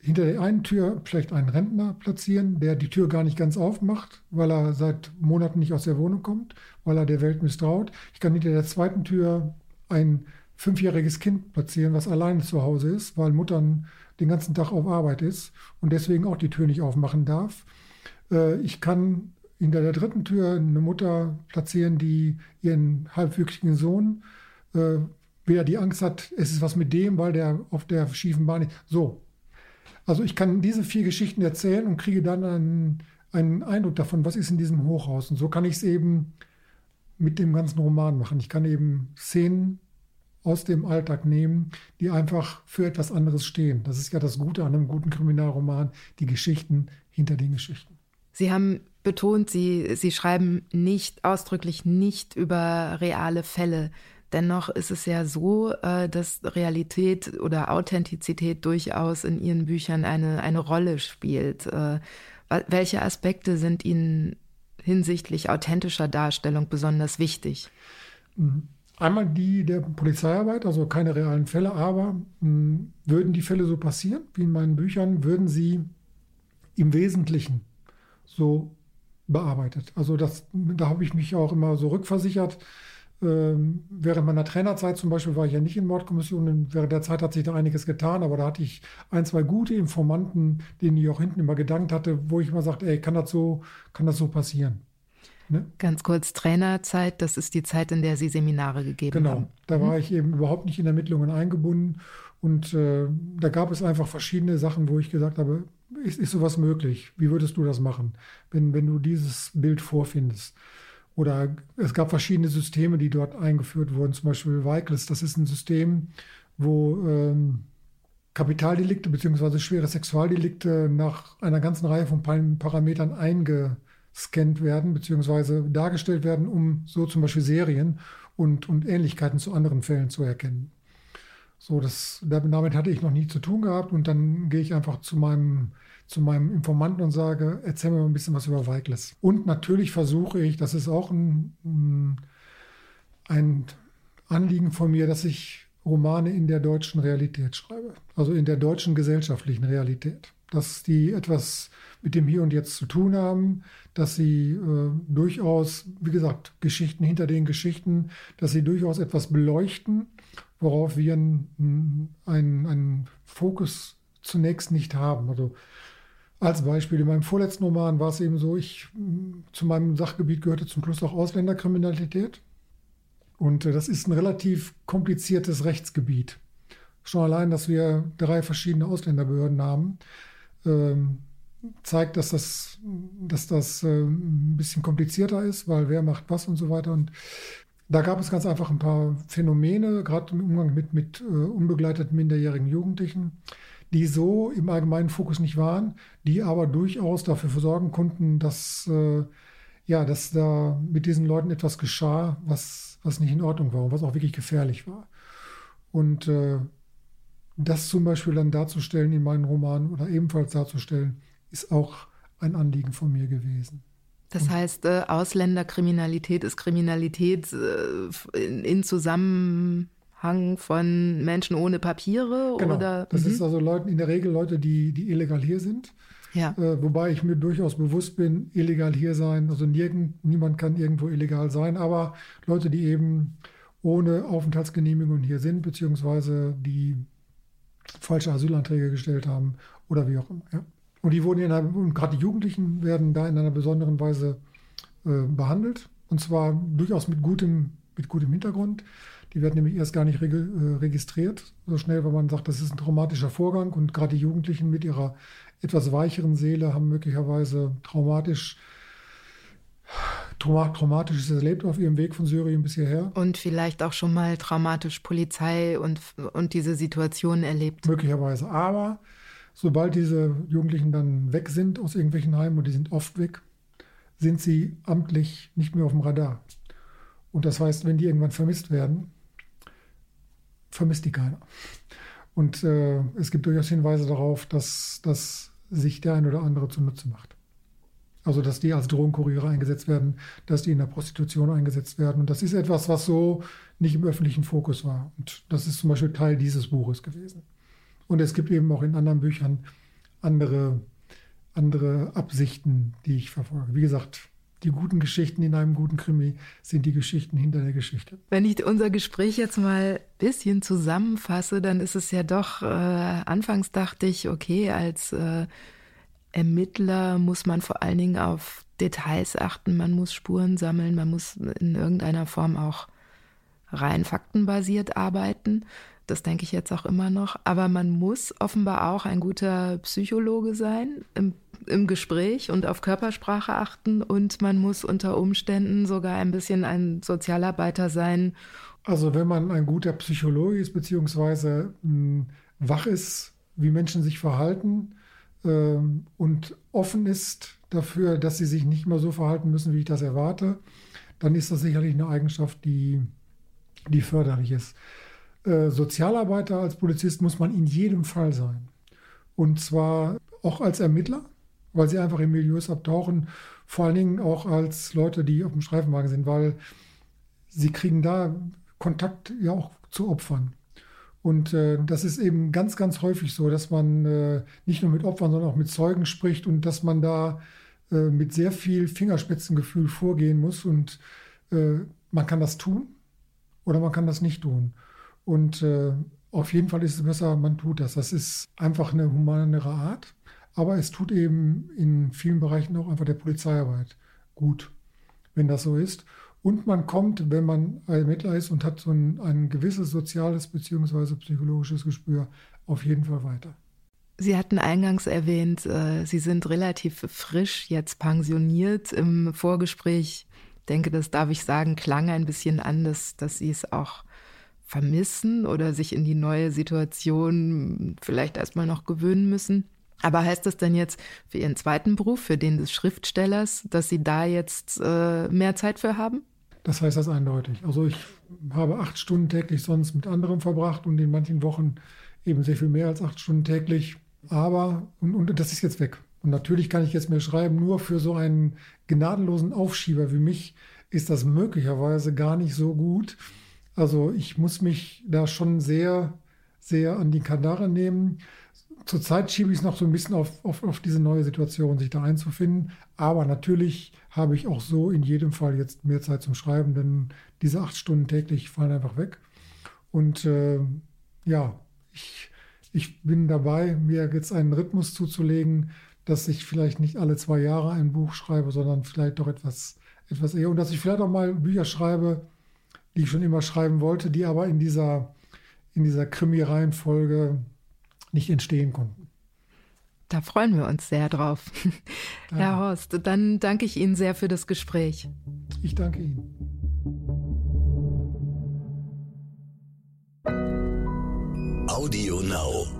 hinter der einen Tür vielleicht einen Rentner platzieren, der die Tür gar nicht ganz aufmacht, weil er seit Monaten nicht aus der Wohnung kommt, weil er der Welt misstraut. Ich kann hinter der zweiten Tür ein fünfjähriges Kind platzieren, was alleine zu Hause ist, weil Mutter den ganzen Tag auf Arbeit ist und deswegen auch die Tür nicht aufmachen darf. Äh, ich kann hinter der dritten Tür eine Mutter platzieren, die ihren halbwüchsigen Sohn wieder die Angst hat, es ist was mit dem, weil der auf der schiefen Bahn ist. So. Also ich kann diese vier Geschichten erzählen und kriege dann einen, einen Eindruck davon, was ist in diesem Hochhaus. Und so kann ich es eben mit dem ganzen Roman machen. Ich kann eben Szenen aus dem Alltag nehmen, die einfach für etwas anderes stehen. Das ist ja das Gute an einem guten Kriminalroman, die Geschichten hinter den Geschichten. Sie haben betont, Sie, Sie schreiben nicht ausdrücklich nicht über reale Fälle. Dennoch ist es ja so, äh, dass Realität oder Authentizität durchaus in Ihren Büchern eine, eine Rolle spielt. Äh, welche Aspekte sind Ihnen hinsichtlich authentischer Darstellung besonders wichtig? Mhm. Einmal die der Polizeiarbeit, also keine realen Fälle, aber hm, würden die Fälle so passieren, wie in meinen Büchern, würden sie im Wesentlichen so bearbeitet. Also das, da habe ich mich auch immer so rückversichert. Ähm, während meiner Trainerzeit zum Beispiel war ich ja nicht in Mordkommissionen. Während der Zeit hat sich da einiges getan, aber da hatte ich ein, zwei gute Informanten, denen ich auch hinten immer gedankt hatte, wo ich immer sagte, ey, kann das so, kann das so passieren? Ne? Ganz kurz, Trainerzeit, das ist die Zeit, in der Sie Seminare gegeben genau. haben. Genau, da war ich eben überhaupt nicht in Ermittlungen eingebunden. Und äh, da gab es einfach verschiedene Sachen, wo ich gesagt habe, ist, ist sowas möglich? Wie würdest du das machen, wenn, wenn du dieses Bild vorfindest? Oder es gab verschiedene Systeme, die dort eingeführt wurden, zum Beispiel Weikles. Das ist ein System, wo ähm, Kapitaldelikte bzw. schwere Sexualdelikte nach einer ganzen Reihe von Parametern einge gescannt werden bzw. dargestellt werden, um so zum Beispiel Serien und, und Ähnlichkeiten zu anderen Fällen zu erkennen. So, das, damit hatte ich noch nie zu tun gehabt und dann gehe ich einfach zu meinem, zu meinem Informanten und sage, erzähl mir mal ein bisschen was über Weigles. Und natürlich versuche ich, das ist auch ein, ein Anliegen von mir, dass ich Romane in der deutschen Realität schreibe, also in der deutschen gesellschaftlichen Realität dass die etwas mit dem Hier und Jetzt zu tun haben, dass sie äh, durchaus, wie gesagt, Geschichten hinter den Geschichten, dass sie durchaus etwas beleuchten, worauf wir einen, einen Fokus zunächst nicht haben. Also als Beispiel, in meinem vorletzten Roman war es eben so, ich zu meinem Sachgebiet gehörte zum Schluss auch Ausländerkriminalität. Und äh, das ist ein relativ kompliziertes Rechtsgebiet. Schon allein, dass wir drei verschiedene Ausländerbehörden haben, ähm, zeigt, dass das, dass das äh, ein bisschen komplizierter ist, weil wer macht was und so weiter. Und da gab es ganz einfach ein paar Phänomene, gerade im Umgang mit, mit äh, unbegleiteten minderjährigen Jugendlichen, die so im allgemeinen Fokus nicht waren, die aber durchaus dafür sorgen konnten, dass, äh, ja, dass da mit diesen Leuten etwas geschah, was, was nicht in Ordnung war und was auch wirklich gefährlich war. Und äh, das zum Beispiel dann darzustellen in meinen Romanen oder ebenfalls darzustellen, ist auch ein Anliegen von mir gewesen. Das heißt, äh, Ausländerkriminalität ist Kriminalität äh, in, in, Zusammenhang von Menschen ohne Papiere? Genau. Oder? Das mhm. ist also Leute, in der Regel Leute, die, die illegal hier sind. Ja. Äh, wobei ich mir durchaus bewusst bin, illegal hier sein, also nirgend, niemand kann irgendwo illegal sein, aber Leute, die eben ohne Aufenthaltsgenehmigung hier sind, beziehungsweise die falsche Asylanträge gestellt haben oder wie auch immer. Ja. Und die wurden in einer, und gerade die Jugendlichen werden da in einer besonderen Weise äh, behandelt. Und zwar durchaus mit gutem, mit gutem Hintergrund. Die werden nämlich erst gar nicht äh, registriert, so schnell, weil man sagt, das ist ein traumatischer Vorgang. Und gerade die Jugendlichen mit ihrer etwas weicheren Seele haben möglicherweise traumatisch Traumatisches erlebt auf ihrem Weg von Syrien bis hierher. Und vielleicht auch schon mal traumatisch Polizei und, und diese Situation erlebt. Möglicherweise. Aber sobald diese Jugendlichen dann weg sind aus irgendwelchen Heimen, und die sind oft weg, sind sie amtlich nicht mehr auf dem Radar. Und das heißt, wenn die irgendwann vermisst werden, vermisst die keiner. Und äh, es gibt durchaus Hinweise darauf, dass das sich der ein oder andere zunutze macht. Also, dass die als Drogenkuriere eingesetzt werden, dass die in der Prostitution eingesetzt werden. Und das ist etwas, was so nicht im öffentlichen Fokus war. Und das ist zum Beispiel Teil dieses Buches gewesen. Und es gibt eben auch in anderen Büchern andere, andere Absichten, die ich verfolge. Wie gesagt, die guten Geschichten in einem guten Krimi sind die Geschichten hinter der Geschichte. Wenn ich unser Gespräch jetzt mal ein bisschen zusammenfasse, dann ist es ja doch, äh, anfangs dachte ich, okay, als äh, Ermittler muss man vor allen Dingen auf Details achten, man muss Spuren sammeln, man muss in irgendeiner Form auch rein faktenbasiert arbeiten. Das denke ich jetzt auch immer noch. Aber man muss offenbar auch ein guter Psychologe sein im, im Gespräch und auf Körpersprache achten. Und man muss unter Umständen sogar ein bisschen ein Sozialarbeiter sein. Also wenn man ein guter Psychologe ist, beziehungsweise mh, hm, wach ist, wie Menschen sich verhalten, ähm, und offen ist dafür, dass sie sich nicht mehr so verhalten müssen, wie ich das erwarte, dann ist das sicherlich eine Eigenschaft, die, die förderlich ist. Äh, Sozialarbeiter als Polizist muss man in jedem Fall sein. Und zwar auch als Ermittler, weil sie einfach in Milieus abtauchen, vor allen Dingen auch als Leute, die auf dem Streifenwagen sind, weil sie kriegen da Kontakt ja auch zu Opfern. Und äh, das ist eben ganz, ganz häufig so, dass man äh, nicht nur mit Opfern, sondern auch mit Zeugen spricht und dass man da äh, mit sehr viel Fingerspitzengefühl vorgehen muss. Und äh, man kann das tun oder man kann das nicht tun. Und äh, auf jeden Fall ist es besser, man tut das. Das ist einfach eine humanere Art. Aber es tut eben in vielen Bereichen auch einfach der Polizeiarbeit gut, wenn das so ist. Und man kommt, wenn man Ermittler ist und hat so ein, ein gewisses soziales bzw. psychologisches Gespür, auf jeden Fall weiter. Sie hatten eingangs erwähnt, äh, Sie sind relativ frisch jetzt pensioniert. Im Vorgespräch, denke, das darf ich sagen, klang ein bisschen an, dass, dass Sie es auch vermissen oder sich in die neue Situation vielleicht erstmal noch gewöhnen müssen. Aber heißt das denn jetzt für Ihren zweiten Beruf, für den des Schriftstellers, dass Sie da jetzt äh, mehr Zeit für haben? Das heißt das eindeutig. Also ich habe acht Stunden täglich sonst mit anderen verbracht und in manchen Wochen eben sehr viel mehr als acht Stunden täglich. Aber, und, und das ist jetzt weg. Und natürlich kann ich jetzt mehr schreiben, nur für so einen gnadenlosen Aufschieber wie mich ist das möglicherweise gar nicht so gut. Also ich muss mich da schon sehr, sehr an die Kandare nehmen. Zurzeit schiebe ich es noch so ein bisschen auf, auf, auf diese neue Situation, sich da einzufinden. Aber natürlich habe ich auch so in jedem Fall jetzt mehr Zeit zum Schreiben, denn diese acht Stunden täglich fallen einfach weg. Und äh, ja, ich, ich bin dabei, mir jetzt einen Rhythmus zuzulegen, dass ich vielleicht nicht alle zwei Jahre ein Buch schreibe, sondern vielleicht doch etwas, etwas eher. Und dass ich vielleicht auch mal Bücher schreibe, die ich schon immer schreiben wollte, die aber in dieser, in dieser Krimi-Reihenfolge nicht entstehen konnten. Da freuen wir uns sehr drauf. Danke. Herr Horst, dann danke ich Ihnen sehr für das Gespräch. Ich danke Ihnen. Audio Now.